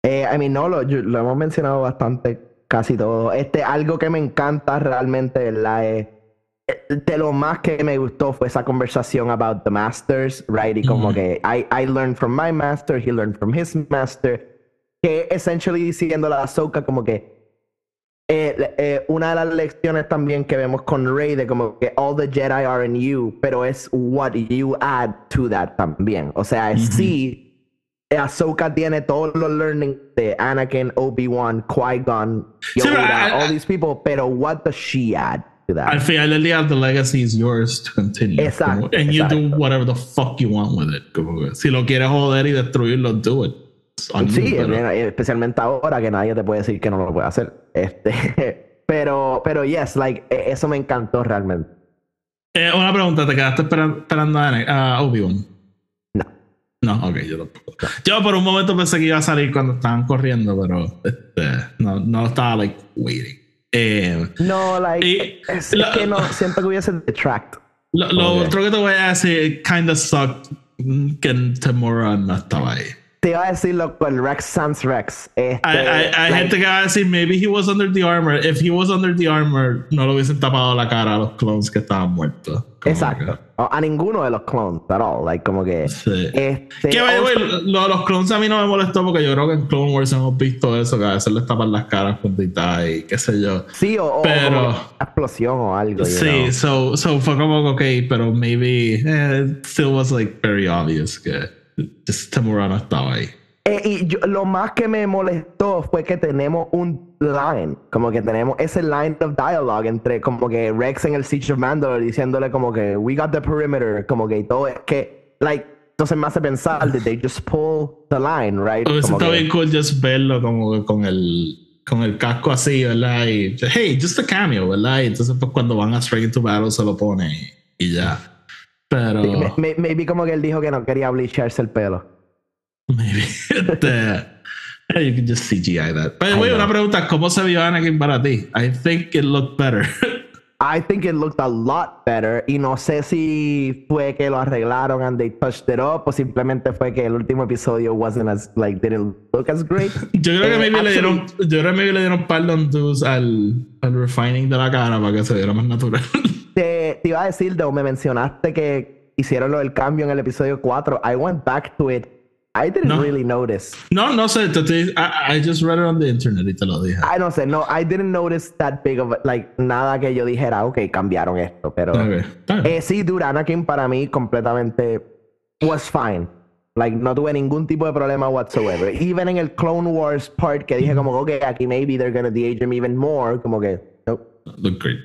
Eh, I mean, no, lo, lo hemos mencionado bastante, casi todo. Este, algo que me encanta realmente, ¿verdad? Es, eh, de lo más que me gustó fue esa conversación about the masters, right? Y como Ujú. que I, I learned from my master, he learned from his master. Que essentially diciendo la Ahsoka como que eh, eh, una de las lecciones también que vemos con Rey de como que all the Jedi are in you, pero es what you add to that también. O sea, es Ujú. sí, Ahsoka tiene todos los learning de Anakin, Obi-Wan, Qui-Gon, Yoda, all these people, pero what does she add to that. Al final del día, the legacy is yours to continue. Exacto, Como- and you do whatever the fuck you want with it. Como si lo quieres joder y destruirlo, do it. Sí, pero- mira, especialmente ahora que nadie te puede decir que no lo puede hacer. Este, pero, pero yes, like, e- eso me encantó realmente. Eh, una pregunta, ¿te quedaste esperan- esperando a, Obi-Wan? No. No, ok, yo tampoco. Yo por un momento pensé que iba a salir cuando estaban corriendo, pero este, no, no estaba like waiting. Eh, No, like, Y es, la- es que no, siento que hubiese detract. lo lo Ok. otro que te voy a decir, kinda sucked que Tamura no estaba ahí. Te iba a decir lo con Rex Sans Rex. Este, Hay, hay- gente que va a decir, maybe he was under the armor. If he was under the armor, no le hubiesen tapado la cara a los clones que estaban muertos. Como Exacto. O A ninguno de los clones at all. Like, como que. sí. Este, Que, way, also- lo de los clones a mí no me molestó porque yo creo que en Clone Wars hemos visto eso, que a veces les tapan las caras juntitas y qué sé yo. sí, o, o pero- una explosión o algo. Sí, know. so, so fue como, ok, pero maybe eh, it still was like very obvious que just Tamura no estaba ahí. Eh, y yo- lo más que me molestó fue que tenemos un line, como que tenemos ese line of dialogue entre como que Rex en el Siege of Mandalore diciéndole como que we got the perimeter, como que y todo es que, like, entonces me hace pensar, did they just pull the line, right? Hubiese Como estado que- bien cool just verlo como que con el con el casco así, ¿verdad? Y hey, just a cameo, ¿verdad? Y entonces pues cuando van a Straight into Battle se lo pone y, y ya. Pero me- maybe como que él dijo que no quería bleacharse el pelo. maybe este, you can just CGI that. Way, know. una pregunta, ¿cómo se vio Anakin para ti? I think it looked better. I think it looked a lot better y no sé si fue que lo arreglaron and they touched it up o simplemente fue que el último episodio wasn't as like didn't look as great. Yo creo que Eh, maybe le dieron, yo creo que maybe le dieron par de undos al, al refining de la cara para que se viera más natural. Te, te iba a decir, Deo, me mencionaste que hicieron lo del cambio en el episodio 4. I went back to it. I didn't No. really notice. no, no sé, te I, I just read it on the internet y te lo dije. I don't sé, no, I didn't notice that big of like nada que yo dijera, ok, cambiaron esto, pero Ok, está bien. eh, sí, dude, Anakin para mí completamente was fine. Like, no tuve ningún tipo de problema whatsoever. Even en el Clone Wars part que dije como, ok, aquí maybe they're gonna de-age him even more, como que, nope. Look great.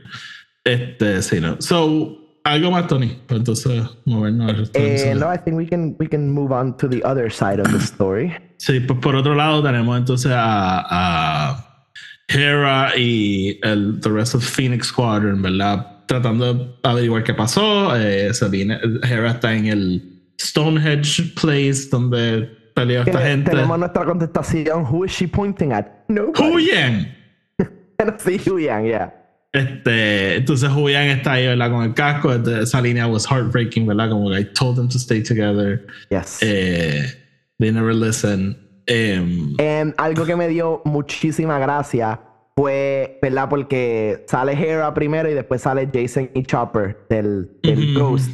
Este, sí, no. So, algo más, Tony. Pues Entonces, movernos Eh, no, I think we can, we can move on to the other side of the story. Sí, pues por otro lado tenemos entonces a, a Hera y el the rest of Phoenix Squadron, ¿verdad? Tratando de averiguar qué pasó. Eh, Sabine, Hera está en el Stonehenge Place donde peleó esta gente. Tenemos nuestra contestación. Who is she pointing at? No. ¡Huyen! sí, Huyan, yeah. Este, entonces Huyan está ahí, ¿verdad? Con el casco. Este, Esa línea was heartbreaking, ¿verdad? Como que I told them to stay together. Yes. Eh, they never listen. Em, algo que me dio muchísima gracia fue, ¿verdad? Porque sale Hera primero y después sale Jason y Chopper del, del. Ghost.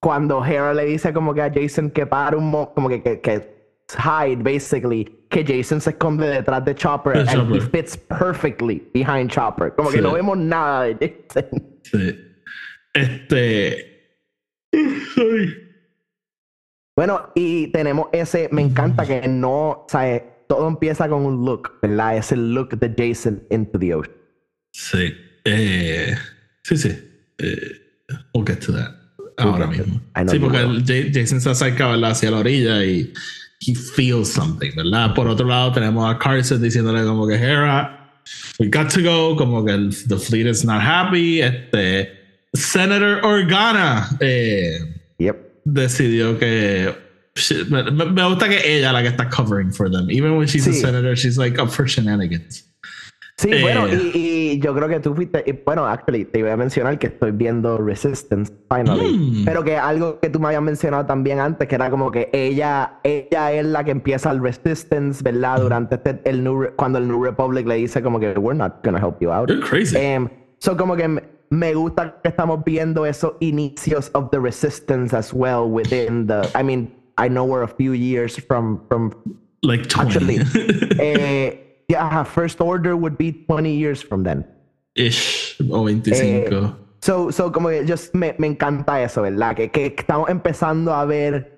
Cuando Hera le dice como que a Jason que para un mo como que, que, que hide, basically, que Jason se esconde detrás de Chopper De and he fits perfectly behind Chopper. Como que no vemos nada de Jason. Sí. Este. Bueno, y tenemos ese, me encanta que no, o sea, todo empieza con un look, ¿verdad? Es el look de Jason into the ocean. Sí. Eh, sí, sí. Eh, we'll get to that. Ahora mismo. Sí, porque Jason se acerca ¿verdad? hacia la orilla y he feels something, ¿verdad? Por otro lado, tenemos a Carson diciéndole como que Hera, we got to go, como que el, the fleet is not happy. Este, Senator Organa. Eh, Yep. decidió que shit, me, me- gusta que ella la que está covering for them even when she's a senator she's like up for shenanigans Sí, Eh. bueno, y, y yo creo que tú fuiste, y bueno, actually, te iba a mencionar que estoy viendo Resistance, finally, Mm. pero que algo que tú me habías mencionado también antes, que era como que ella, ella es la que empieza el Resistance, ¿verdad? Durante este, el New, cuando el New Republic le dice como que we're not gonna help you out. you're crazy Em, so como que me, me gusta que estamos viendo esos inicios of the resistance as well within the I mean I know we're a few years from from like 20 actually eh, yeah first order would be 20 years from then. Ish o 25 so so como que just me, me encanta eso verdad que, que estamos empezando a ver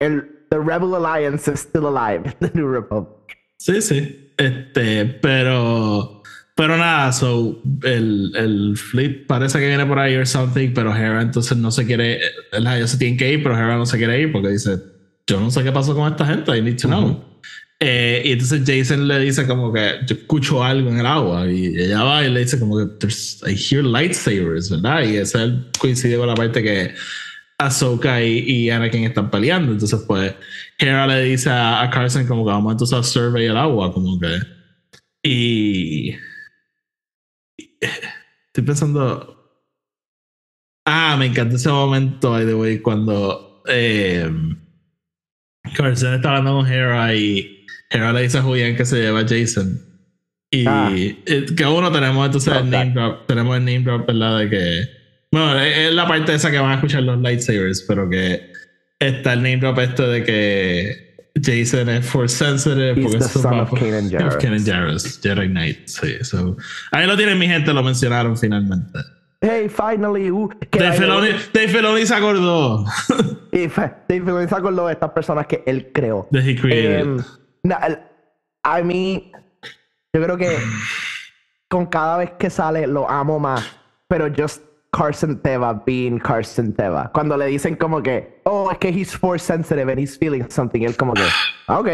el the rebel alliance is still alive the new republic. Sí sí. Este pero Pero nada, so el, el flip parece que viene por ahí or something, pero Hera entonces no se quiere, ellos se tienen que ir, pero Hera no se quiere ir porque dice, yo no sé qué pasó con esta gente, I need to know. Eh, y entonces Jason le dice como que yo escucho algo en el agua y ella va y le dice como que I hear lightsabers, ¿verdad? Y ese coincide con la parte que Ahsoka y, y Anakin están peleando. Entonces pues Hera le dice a, a Carson como que vamos entonces a survey el agua, como que... Y... Estoy pensando... Ah, me encanta ese momento, by the way, cuando... Eh, Carson está hablando con Hera y Hera le dice a Julián que se lleva a Jason. Y Ah. eh, que uno tenemos entonces el Ok. name drop, tenemos el name drop, ¿verdad? De que. Bueno, es la parte esa que van a escuchar los lightsabers, pero que está el name drop este de que Jason es force sensitive. He's porque es son of. Kanan Jarrus. Jedi Knight, sí. So. Ahí lo tienen mi gente, lo mencionaron finalmente. Hey, finally. Uh, Dave Filoni, Dave Filoni se acordó Dave Filoni se acordó de estas personas que él creó. de He Created. Em, no, a mí, yo creo que con cada vez que sale lo amo más. Pero just Carson Teva being Carson Teva. Cuando le dicen como que, oh, es que he's force sensitive and he's feeling something. Él como que, ah, ok.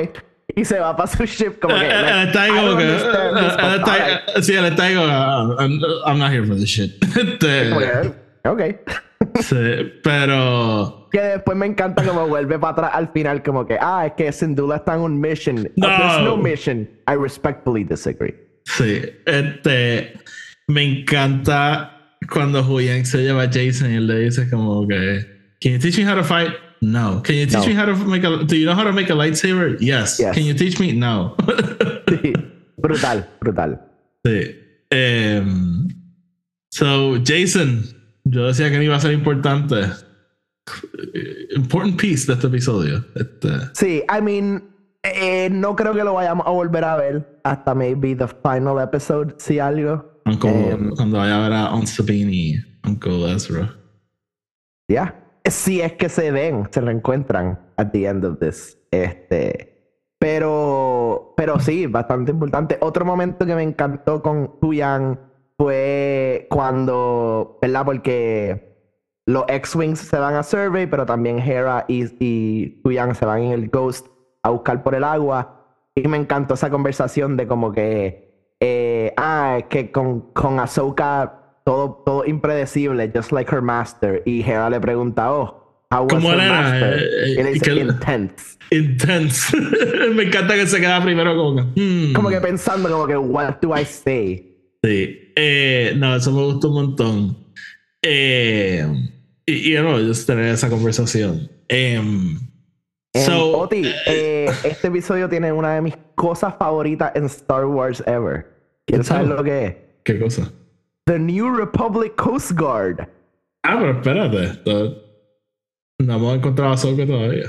Y se va para su ship como que. Él like, él está como que. alright. Sí, él está como. "Ah, I'm, not here for this shit. Este, ok. sí, pero. Que después me encanta como vuelve para atrás al final, como que, ah, es que sin duda está en un mission. No. There's no mission. I respectfully disagree. Sí, este. Me encanta cuando Julián se lleva a Jason y él le dice como que. Can you teach me how to fight? No. Can you teach No. me how to make a. Do you know how to make a lightsaber? Yes. Yes. Can you teach me? No. Sí. brutal, brutal. sí. Em, so, Jason, yo decía que no iba a ser importante. Important piece de este episodio. Este, Sí, I mean, eh, no creo que lo vayamos a volver a ver hasta maybe the final episode, si algo. Uncle, Em, cuando vaya a ver a Aunt Sabine y Uncle Ezra. Ya. Si es que se ven, se reencuentran at the end of this. Este. Pero. Pero sí, bastante importante. Otro momento que me encantó con Tuyan fue cuando. ¿Verdad? Porque los X-Wings se van a Survey, pero también Hera y, y Tuyan se van en el Ghost a buscar por el agua. Y me encantó esa conversación de como que. eh, ah, es que con, con Ahsoka todo, todo impredecible, just like her master. Y Hera le pregunta, oh, how ¿Cómo era? Eh, eh, que- intense. Intense. Me encanta que se queda primero como que. hmm. Como que pensando, como que, what do I say? Sí. Eh, no, eso me gustó un montón. Eh, y, y no, just tener esa conversación. Em, Em, so, Oti, eh, este episodio tiene una de mis cosas favoritas en Star Wars ever. ¿Quieres saber Cuéntame. lo que es? ¿Qué cosa? The New Republic Coast Guard. Ah, pero espérate. No, no hemos encontrado a Ahsoka todavía.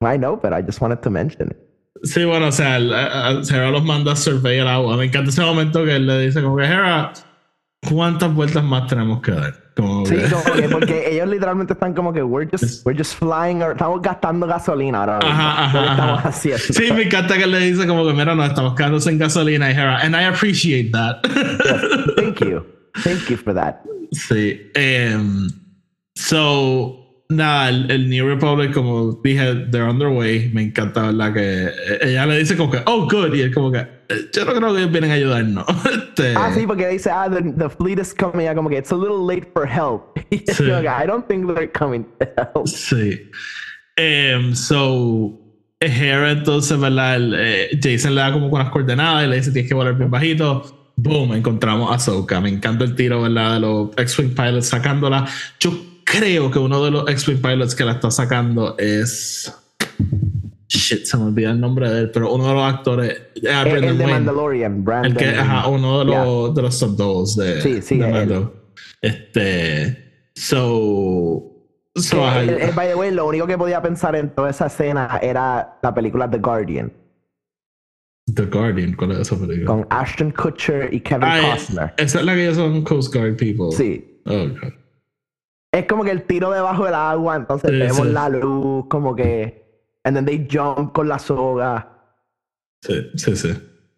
I know, but I just wanted to mention it. Sí, bueno, o sea, el- a- Hera los manda a survey el agua. Me encanta ese momento que él le dice como que Hera, ¿cuántas vueltas más tenemos que dar? Como Sí, que- como que porque ellos literalmente están como que we're just, we're just flying, or- estamos gastando gasolina ahora mismo. Ajá, ¿Qué ajá, estamos ajá. haciendo? Sí, me encanta que le dice como que mira, no, estamos quedando sin gasolina y Hera, and I appreciate that. Yes, Thank you. Thank you for that. sí. em, so, nada, el, el New Republic, como dije, they're on their way. Me encanta, ¿verdad? Que eh, ella le dice como que, oh, good. Y él como que, "Eh, yo no creo que ellos vienen a ayudarnos. Este, Ah, sí, porque dice, ah, the, the fleet is coming. Ya como que it's a little late for help. Y yo Sí. que, I don't think they're coming to help. Sí. Em, so, Hera entonces, ¿verdad? El, eh, Jason le da como con las coordenadas y le dice tienes que volar bien bajito. Boom, encontramos a Ahsoka. Me encanta el tiro, ¿verdad? De los X-Wing pilots sacándola. Yo creo que uno de los X-Wing pilots que la está sacando es... Shit, se me olvida el nombre de él, pero uno de los actores... ah, El, el de Wayne. Mandalorian, Brandon. El que, ajá, uno de los, de los de, Sí, sí, de él. Este... So... so ajá, Eh, eh, by the way, lo único que podía pensar en toda esa escena era la película The Guardian The Guardian, ¿cuál es esa película? con Ashton Kutcher y Kevin Ah, eh, Costner. esa es la que ellos son Coast Guard people. Sí. Oh, God. Es como que el tiro debajo del agua, entonces Sí, vemos sí. la luz, como que. And then they jump con la soga. Sí, sí, sí.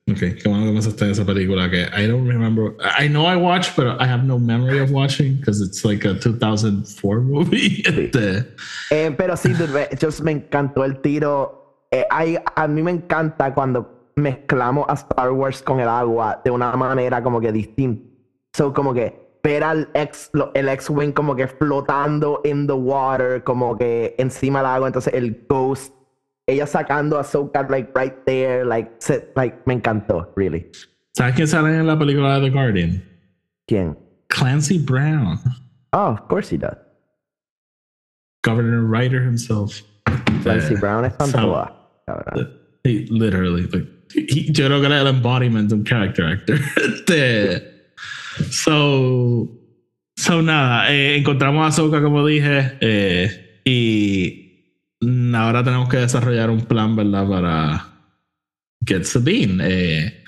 Okay, qué bueno que pensaste en esa película que I don't remember. I know I watched, but I have no memory of watching because it's like a 2004 movie. Este, Eh, pero sí, dude, just me encantó el tiro. Eh, hay- a mí me encanta cuando mezclamos a Star Wars con el agua de una manera como que distinta. So, como que ver al ex, el X-Wing como que flotando in the water, como que encima del agua. Entonces, el Ghost, ella sacando a Ahsoka, like, right there, like, se- like, me encantó, really. ¿Sabes quién sale en la película de The Guardian? ¿Quién? Clancy Brown, Oh, of course he does. Governor Ryder himself. Clancy Brown es so- tanto. cabrón. He literally, like, he- yo creo que era el embodiment de un character actor. so, so nada, eh, encontramos a Ahsoka como dije, eh, y ahora tenemos que desarrollar un plan, ¿verdad? Para get Sabine. Eh,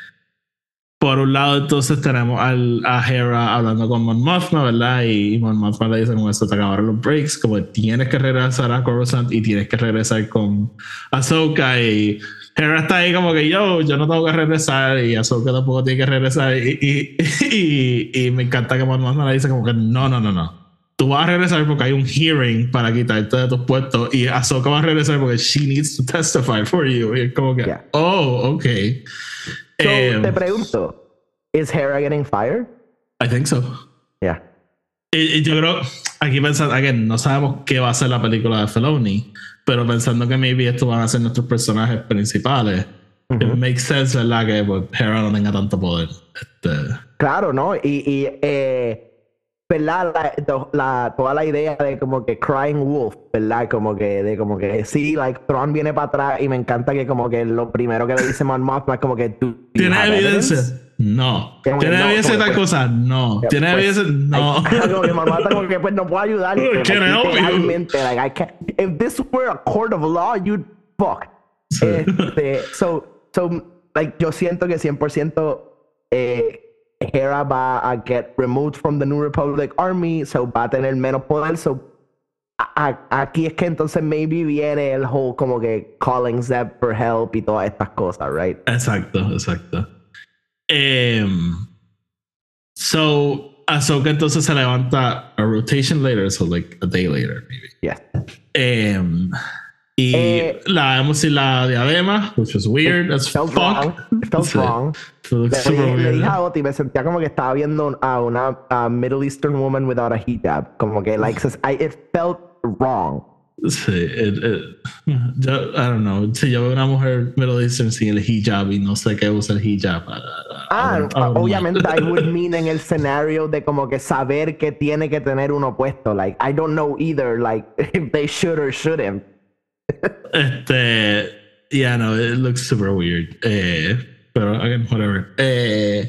por un lado, entonces tenemos al, a Hera hablando con Mon Mothma, ¿verdad? Y, Mon Mothma le dice como esto te acabaron los breaks, como tienes que regresar a Coruscant y tienes que regresar con Ahsoka y Hera está ahí como que yo, yo no tengo que regresar y Ahsoka tampoco tiene que regresar y, y, y, y me encanta que Mothma le dice como que no, no, no, no. Tú vas a regresar porque hay un hearing para quitarte de tus puestos y Ahsoka va a regresar porque she needs to testify for you. Y es como que, Yeah. oh, okay. So, Em, te pregunto, ¿is Hera getting fired? I think so. Yeah. Y, yo creo, aquí pensando, again, no sabemos qué va a ser la película de Feloni, pero pensando que maybe estos van a ser nuestros personajes principales, it makes sense, ¿verdad? Que pues, Hera no tenga tanto poder. Este, Claro, ¿no? Y, y eh, ¿verdad? La, to- la- toda la idea de como que Crying Wolf, ¿verdad? Como que, de como que sí, like, Thrawn viene para atrás y me encanta que como que lo primero que le dice Mon Mothma es como que tú... ¿Tiene evidencia? No. ¿Tiene no, evidencia de tal cosa? No. ¿Tiene evidencia? No. Que Mon Mothma como que pues no puedo ayudar. Can I help you? literalmente, like, I can't, if this were a court of law, you'd fuck. Sí. Este, so, so, like, yo siento que 100% eh, Hera va a get removed from the New Republic Army, so va a tener menos poder, so a- a- aquí es que entonces maybe viene el whole como que calling Zeb for help y todas estas cosas, right? Exacto, exacto. Em, so, Ahsoka entonces se levanta a rotation later, so like a day later, maybe. Yes. Em, y Eh, la vemos sin la diadema, which was weird as Felt fuck. wrong. Felt Sí. wrong. Le, super le weird. dije a Oti, me sentía como que estaba viendo a una a Middle Eastern woman without a hijab. Como que, like, I, it felt wrong. Sí, it- it- yo, I don't know. Si yo veo una mujer Middle Eastern sin el hijab y no sé qué usa el hijab. I- I- Ah, I wouldn't obviamente like- I would mean en el escenario de como que saber que tiene que tener uno puesto. Like, I don't know either, like, if they should or shouldn't. Este, yeah, no, it looks super weird. Eh, pero again, whatever. Eh,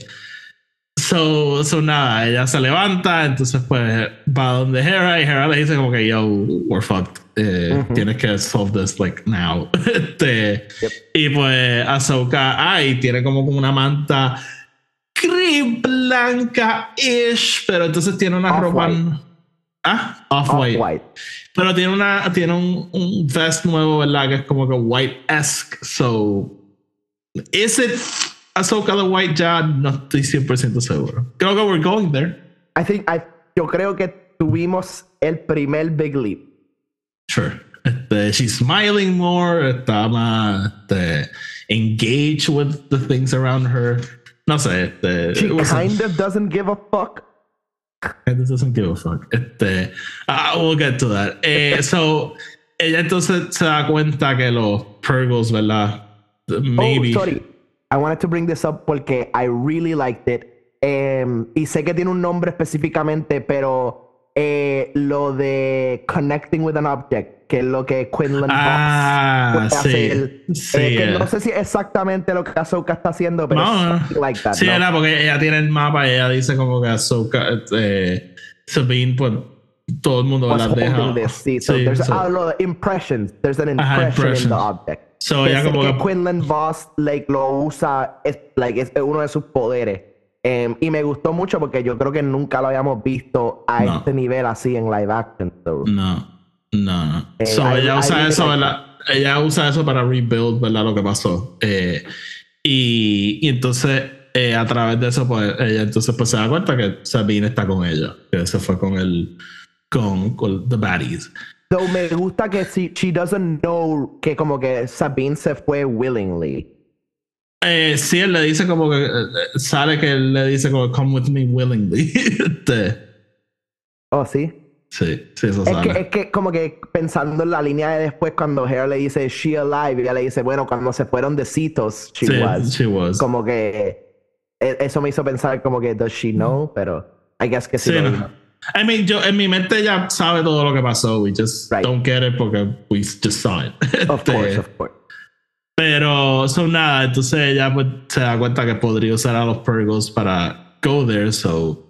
so, so nada, ella se levanta, entonces pues va donde Hera y Hera le dice como que yo, we're fucked. Eh, Tienes que solve this like now. este, Yep. Y pues Ahsoka, ay, tiene como, como una manta gris blanca-ish, pero entonces tiene una ropa. Ah, off-white. Off-white. Pero tiene una tiene un, un vest nuevo, ¿verdad? Que es como que white-esque. So, ¿is it Ahsoka the White ya? No estoy 100% seguro. Creo que we're going there. I think, I, yo creo que tuvimos el primer big leap. Sure. Este, she's smiling more. Está más este, engaged with the things around her. No sé. Este, She kind of doesn't give a fuck. It doesn't give a fuck. Este, ah, we'll get to that. Eh, so, ella entonces se da cuenta que los Purgles, ¿verdad? Maybe. Oh, sorry. I wanted to bring this up porque I really liked it. Em, y sé que tiene un nombre específicamente, pero eh, lo de connecting with an object, que es lo que Quinlan Ah, Voss puede sí. hacer. Sí, Eh, que eh. no sé si es exactamente lo que Ahsoka está haciendo, pero No, like that. Sí, ¿no? era porque ella tiene el mapa y ella dice como que Ahsoka, eh, Sabine, pues todo el mundo Was la deja. this, sí. So Sí, there's so- ah, lo de impressions. There's an Ajá, impression in impression. the object. So, sé como que Quinlan Voss like, lo usa, es, like, es uno de sus poderes. Em, y me gustó mucho porque yo creo que nunca lo habíamos visto a No. este nivel así en live action. so. No, no, no. Eh, So, ella usa eso, ¿verdad? Ella usa eso para rebuild, ¿verdad? Lo que pasó. Eh, Y, y entonces, eh, a través de eso, pues ella entonces pues, se da cuenta que Sabine está con ella, que se fue con el con, con The Baddies. So, me gusta que she, she doesn't know que como que Sabine se fue willingly. Eh, sí, él le dice como que eh, sale que él le dice como come with me willingly. Este, Oh, sí. sí, sí, eso Es sale. que, es que como que pensando en la línea de después cuando Hera le dice "Is she alive ella le dice bueno cuando se fueron de citos she Sí, was she was. como que e- eso me hizo pensar como que does she know pero I guess que sí, Sí, lo no. I mean, yo en mi mente ya sabe todo lo que pasó. We just Right. don't get it porque we just saw it. of Este, course of course Pero son nada, entonces ella pues, se da cuenta que podría usar a los Purgles para go there, so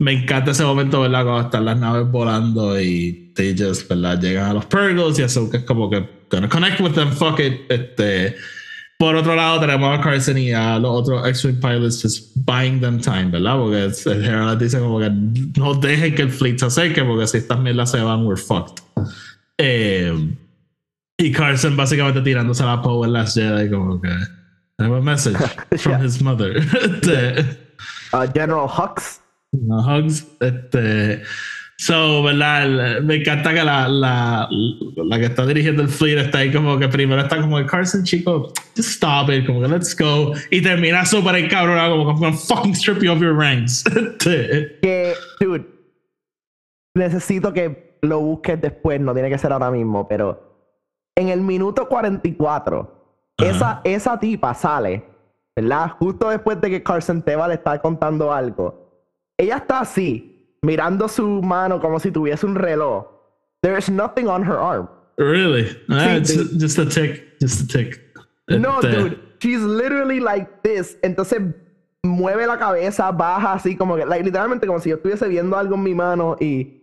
me encanta ese momento, ¿verdad? Cuando están las naves volando y they just, ¿verdad? Llegan a los Purgles y eso que es como que gonna connect with them, fuck it. Este, por otro lado tenemos a Carson y a los otros X-Wing pilots just buying them time, ¿verdad? Porque el Herald dice como que no dejen que el fleet se acerque porque si estas mierdas se van, we're fucked. Eh, y Carson básicamente tirándose la Poe en las Jedi como que I have a message from Yeah. his mother. Este, Uh, General Hux no hugs. Este, so, ¿verdad? El- Me encanta que la, la, la que está dirigiendo el fleet está ahí como que primero está como que Carson, chico, just stop it, como que let's go. Y termina súper encabronado, como que I'm gonna fucking strip you of your ranks. Que dude necesito que lo busques después no tiene que ser ahora mismo pero en el minuto 44 Ajá. esa, esa tipa sale ¿verdad? justo después de que Carson Teva le está contando algo ella está así mirando su mano como si tuviese un reloj there's nothing on her arm really? Ah, it's just a tick, just a tick. no Este, dude she's literally like this entonces mueve la cabeza baja así como que like, literalmente como si yo estuviese viendo algo en mi mano y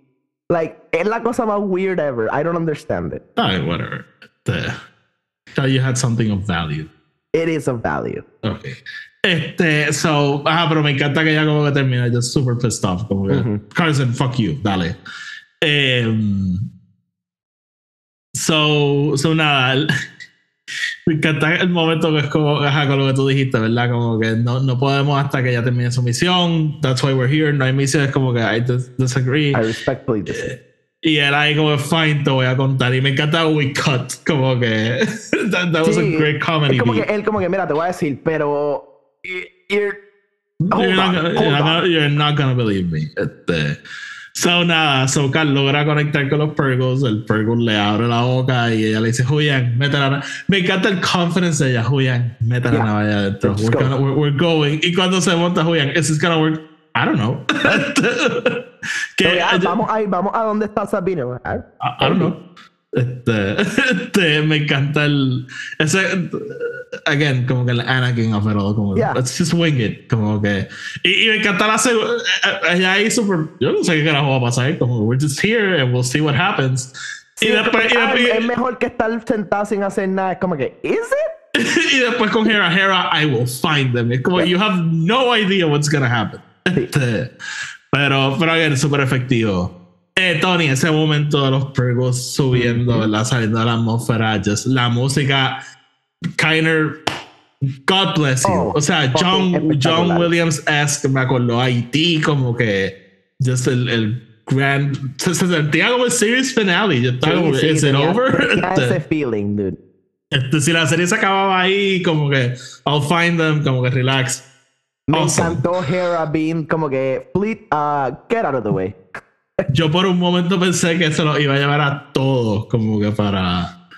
like es la cosa más weird ever I don't understand it Ay, whatever. Este, thought you had something of value. it is of value Okay. Este, so, ah, pero me encanta que ella como que termina just super pissed off. Como que, Ujú. Carson, fuck you, dale. Em, so, so nada, me encanta el momento que es como, ajá, con lo que tú dijiste, ¿verdad? Como que no, no podemos hasta que ella termine su misión. That's why we're here. No hay misiones como que I dis- disagree. I respectfully disagree Y él ahí como, fine, te voy a contar. Y me encanta we cut, como que that, that was Sí, a great comedy es como beat. que él como que mira te voy a decir pero you're- You're not, on, gonna, you're, not, you're not gonna believe me. Este, so nada, logra conectar con los Purgles. El Purgle le abre la boca y ella le dice, Julián, mete la. Me encanta el confidence de ella, Julián, mete Yeah. la nave adentro. We're, go. gonna- we're, we're going. Y cuando se monta Julián, ¿is this gonna work? I don't know. que, Ah, vamos ahí vamos a dónde está Sabine I, I don't know. Este, este, me encanta el. Ese. Again, como que el Anakin of it all. Como, Yeah. let's just wing it. Como que. Y, y me encanta la segunda. Ella ahí súper. Yo no sé qué carajo va a pasar. Como, we're just here and we'll see what happens. Sí, y, después, y, ah, después, es mejor que estar sentado sin hacer nada es como que is it y después con Hera, Hera, I will find them. Es como, you have no idea what's gonna happen. Este, pero, pero again, súper efectivo. Eh, Tony, ese momento de los Purgles subiendo, ¿verdad? Saliendo de la atmósfera, just la música, Kiner, God bless you. Oh, o sea, John, John. Williams-esque, me acordó a Haití, como que, just el, el grand, se, se sentía como el series finale. Yo estaba como, Sí, sí, ¿is it over? Este, ese feeling dude este, si la serie se acababa ahí, como que, I'll find them, como que relax. me Awesome. encantó Hera being como que fleet uh, get out of the way Yo por un momento pensé que se lo iba a llevar a todos como que para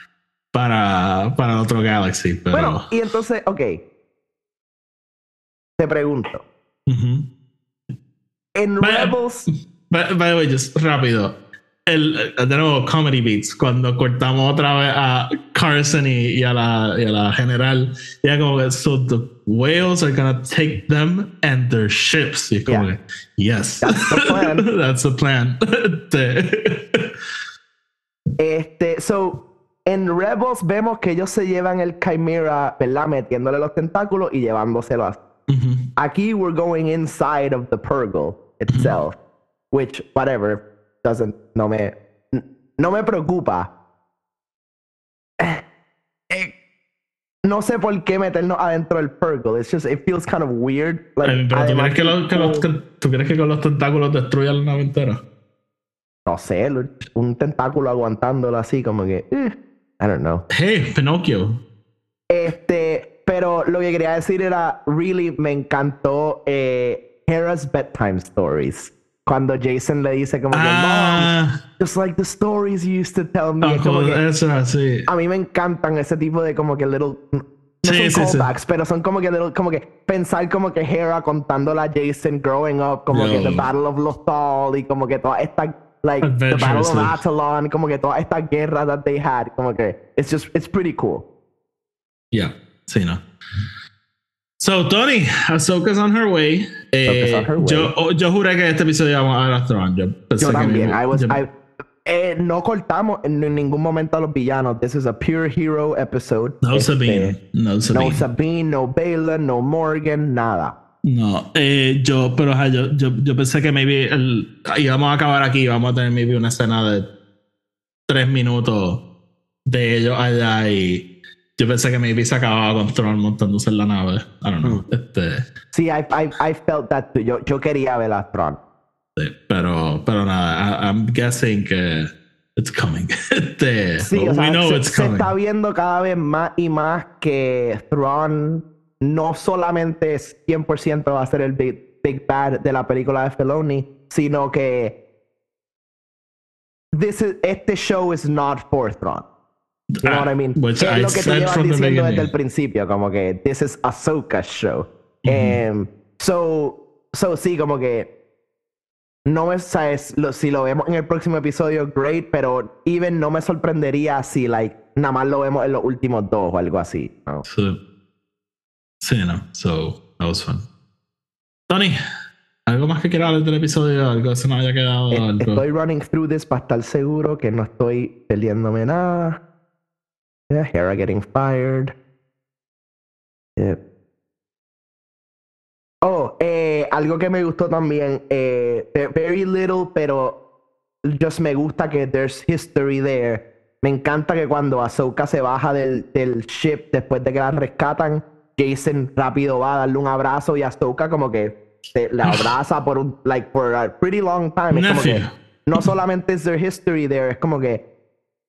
para para otro Galaxy, pero bueno y entonces ok te pregunto en. Rebels by, by the way, just rápido. El, eh, de nuevo, comedy beats. Cuando cortamos otra vez a Carson y, y a, la, y a la general, ya como que, so the whales are gonna take them and their ships. Y es como Yeah. que, yes. That's the plan. That's the plan. Este, Este, so, en Rebels vemos que ellos se llevan el Chimera, ¿verdad? Metiéndole los tentáculos y llevándoselo a... Ujú. Aquí we're going inside of the Purgle itself, which, whatever, doesn't, no me, no me preocupa. Eh, eh, no sé por qué meternos adentro del Purgle. It's just, it feels kind of weird. Like, Eh, pero ¿tú crees, que los, que los- ¿tú crees que con los tentáculos destruyan la nave entera? no sé, un tentáculo aguantándolo así, como que, eh, I don't know. Hey, Pinocchio. Este, pero lo que quería decir era, really me encantó eh, Hera's bedtime stories. Cuando Jason le dice como que, Mom, Ah, just like the stories you used to tell me. Es como que, Ezra, sí. a mí me encantan ese tipo de como que little no Sí, son sí, sí. callbacks, pero son como que little- como que pensar como que Hera contándole a Jason growing up, como que Yo. the Battle of Lothal y como que toda esta like the Battle of sí. Atalon, como que toda esta guerra that they had, como que it's just it's pretty cool. Yeah, sí, no. So, Tony, Ahsoka's on her way. Eh. Yo, oh, yo juré que este episodio íbamos a a Thrawn. Yo, pensé Yo que también. me- I was, yo- I- eh, no cortamos en, ningún momento a los villanos. This is a pure hero episode. no Este, Sabine. No Sabine. No Sabine, no Balin, no Morgan, nada. No, eh, yo, pero ajá, yo, yo, yo pensé que maybe el, íbamos a acabar aquí, vamos a tener maybe una escena de tres minutos de ellos allá y yo pensé que maybe se acababa con Thrawn montándose en la nave. I don't know. Este, Sí, I, I, I felt that too. Yo, yo quería ver a Thrawn. sí, pero, pero nada, I, I'm guessing que it's coming. Este, Sí, we sea, know se, it's se coming. está viendo cada vez más y más que Thrawn no solamente es 100% va a ser el big, big bad de la película de Filoni, sino que this is- este show is not for Thrawn. You know Ah, what I mean? which Que es I lo que tú llevas diciendo desde beginning. el principio, como que this is Ahsoka's show. Em, so, so sí, como que no me sabes lo- si lo vemos en el próximo episodio, great, pero even no me sorprendería si like nada más lo vemos en los últimos dos o algo así. ¿no? So, sí, no. So, that was fun. Tony, ¿algo más que quieras del episodio? ¿Algo que se nos haya quedado? Algo? Estoy running through this para estar seguro que no estoy perdiéndome nada. Yeah, Hera getting fired. Yeah. Oh, eh, algo que me gustó también, eh, ve- very little, pero just me gusta que there's history there. Me encanta que cuando Ahsoka se baja del, del ship después de que la rescatan, Jason rápido va a darle un abrazo y Ahsoka como que se la abraza por un, like, for a pretty long time. Es como que no solamente es there history there, es como que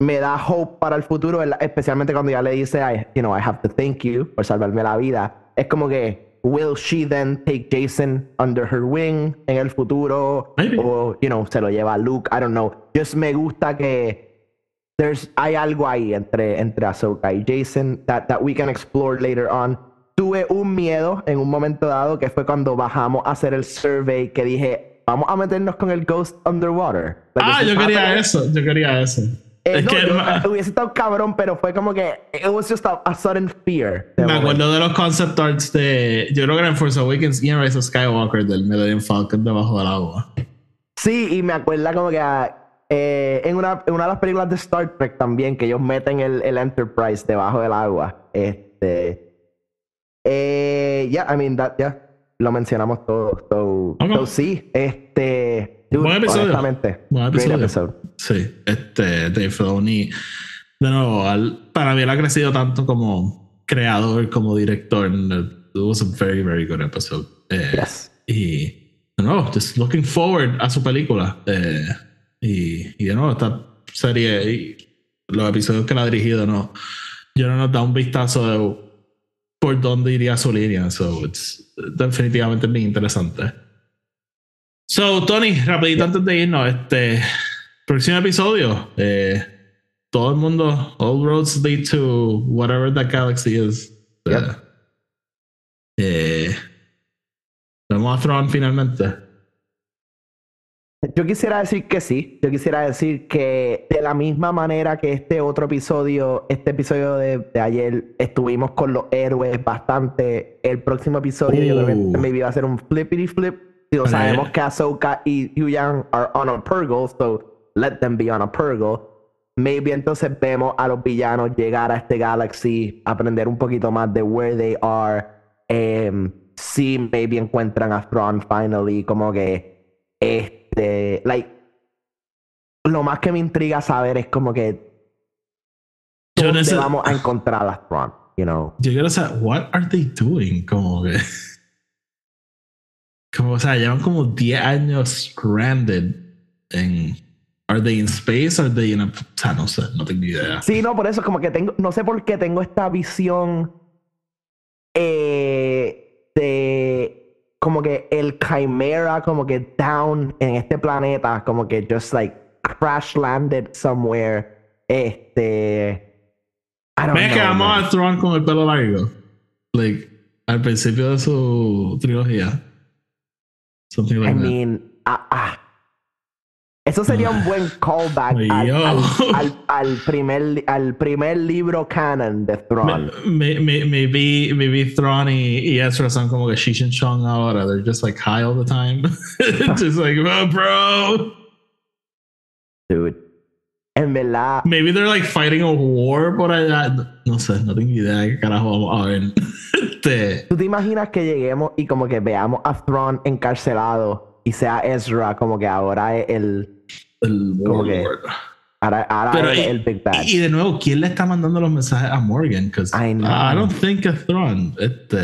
me da hope para el futuro, especialmente cuando ya le dice, I, you know, I have to thank you por salvarme la vida. Es como que, will she then take Jason under her wing en el futuro? Maybe. O, you know, se lo lleva Luke, I don't know. Just me gusta que there's, hay algo ahí entre, entre Ahsoka y Jason that, that we can explore later on. Tuve un miedo en un momento dado que fue cuando bajamos a hacer el survey que dije, vamos a meternos con el Ghost Underwater. Like, Ah, yo quería happening? eso, yo quería eso. Eh, es no, que yo- ma- hubiese estado cabrón, pero fue como que it was just a, a sudden fear. me momento. acuerdo de los concept arts de. Yo creo que en Force Awakens y en Rise of Skywalker del Millennium Falcon debajo del agua. Sí, y me acuerda como que eh, en, una, en una de las películas de Star Trek también, que ellos meten el, el Enterprise debajo del agua. Este. Eh, yeah, I mean, that, yeah, lo mencionamos todo. So, Ok. so sí, este. dude, Buen episodio. Buen episodio. episode. Sí, este Dave Filoni, de nuevo, al- para mí él ha crecido tanto como creador, como director. It was a very, very good episode. Eh, Yes. Y, de nuevo, just looking forward a su película. Eh, y, y de nuevo, esta serie y los episodios que la ha dirigido, no, yo no nos da un vistazo de por dónde iría su línea. So, it's definitivamente bien interesante. So, Tony, rapidito antes de irnos, este próximo episodio, eh, todo el mundo, all roads lead to whatever that galaxy is. Yep. Eh, vemos a finalmente. Yo quisiera decir que sí. Yo quisiera decir que de la misma manera que este otro episodio, este episodio de, de ayer, estuvimos con los héroes bastante. El próximo episodio yo creo que Uh. maybe va a ser un flippity flip. Digo, Ok. sabemos que Ahsoka y Yang are on a purgle, so let them be on a purgle. Maybe entonces vemos a los villanos llegar a este galaxy, aprender un poquito más de where they are. Em, sí, maybe encuentran a Thrawn finally, como que este, like, lo más que me intriga saber es como que Yo dónde neces- vamos a encontrar a Thrawn. you know. Yo quiero saber, what are they doing? Como que. Como, o sea, llevan como 10 años stranded en. Are they in space? Are they in a. O sea, no sé, no tengo idea. Sí, no, por eso como que tengo, no sé por qué tengo esta visión eh, de como que el Chimera como que down en este planeta, como que just like crash landed somewhere. Este. I don't Ven know, que vamos man. a Thrawn con el pelo largo. Like, al principio de su trilogía. Something I like that. mean, ah, ah. Eso sería un buen callback al, al, al- al primer, al primer libro canon de Thrawn. Me- me- Maybe, maybe Thrawn y, y Ezra son como que Cheech and Chong ahora. They're just like high all the time. just like, oh, bro. Dude. En verdad, Maybe they're like fighting a war por allá. No sé, no tengo idea de qué carajo vamos a ver. Este, ¿tú te imaginas que lleguemos y como que veamos a Thrawn encarcelado y sea Ezra como que ahora es el. el Como que-. Ahora, ahora Pero es y, el Big Bad. y de nuevo, ¿quién le está mandando los mensajes a Morgan? Because I know. I don't think a Thrawn. Este,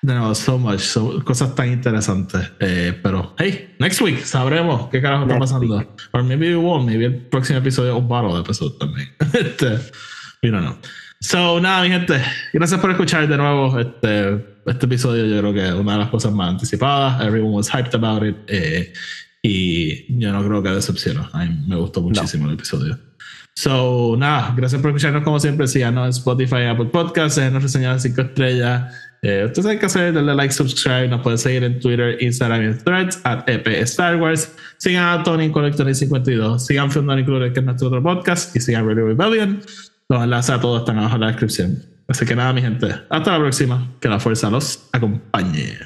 de nuevo, so much, so- cosas tan interesantes. Eh, pero, hey, next week sabremos qué carajo está Next pasando. Or maybe we won't. Maybe el próximo episodio es un bottle de episodio también. este, we don't know. So, nada, mi gente, gracias por escuchar de nuevo este, este episodio. Yo creo que es una de las cosas más anticipadas. Everyone was hyped about it. eh, y yo no creo que decepcionó. A mí me gustó muchísimo el episodio. So, nada, gracias por escucharnos como siempre. Síganos en Spotify, Apple Podcasts, en nuestra señal 5 estrellas. Eh, ustedes saben qué hacer, darle like, subscribe. Nos pueden seguir en Twitter, Instagram y en Threads, at EP Star Wars. Sigan a Tony en Collector52. Sigan Film Included, que es nuestro otro podcast. Y sigan Radio Rebellion. Los enlaces a todos están abajo en la descripción. Así que nada, mi gente. Hasta la próxima. Que la fuerza los acompañe.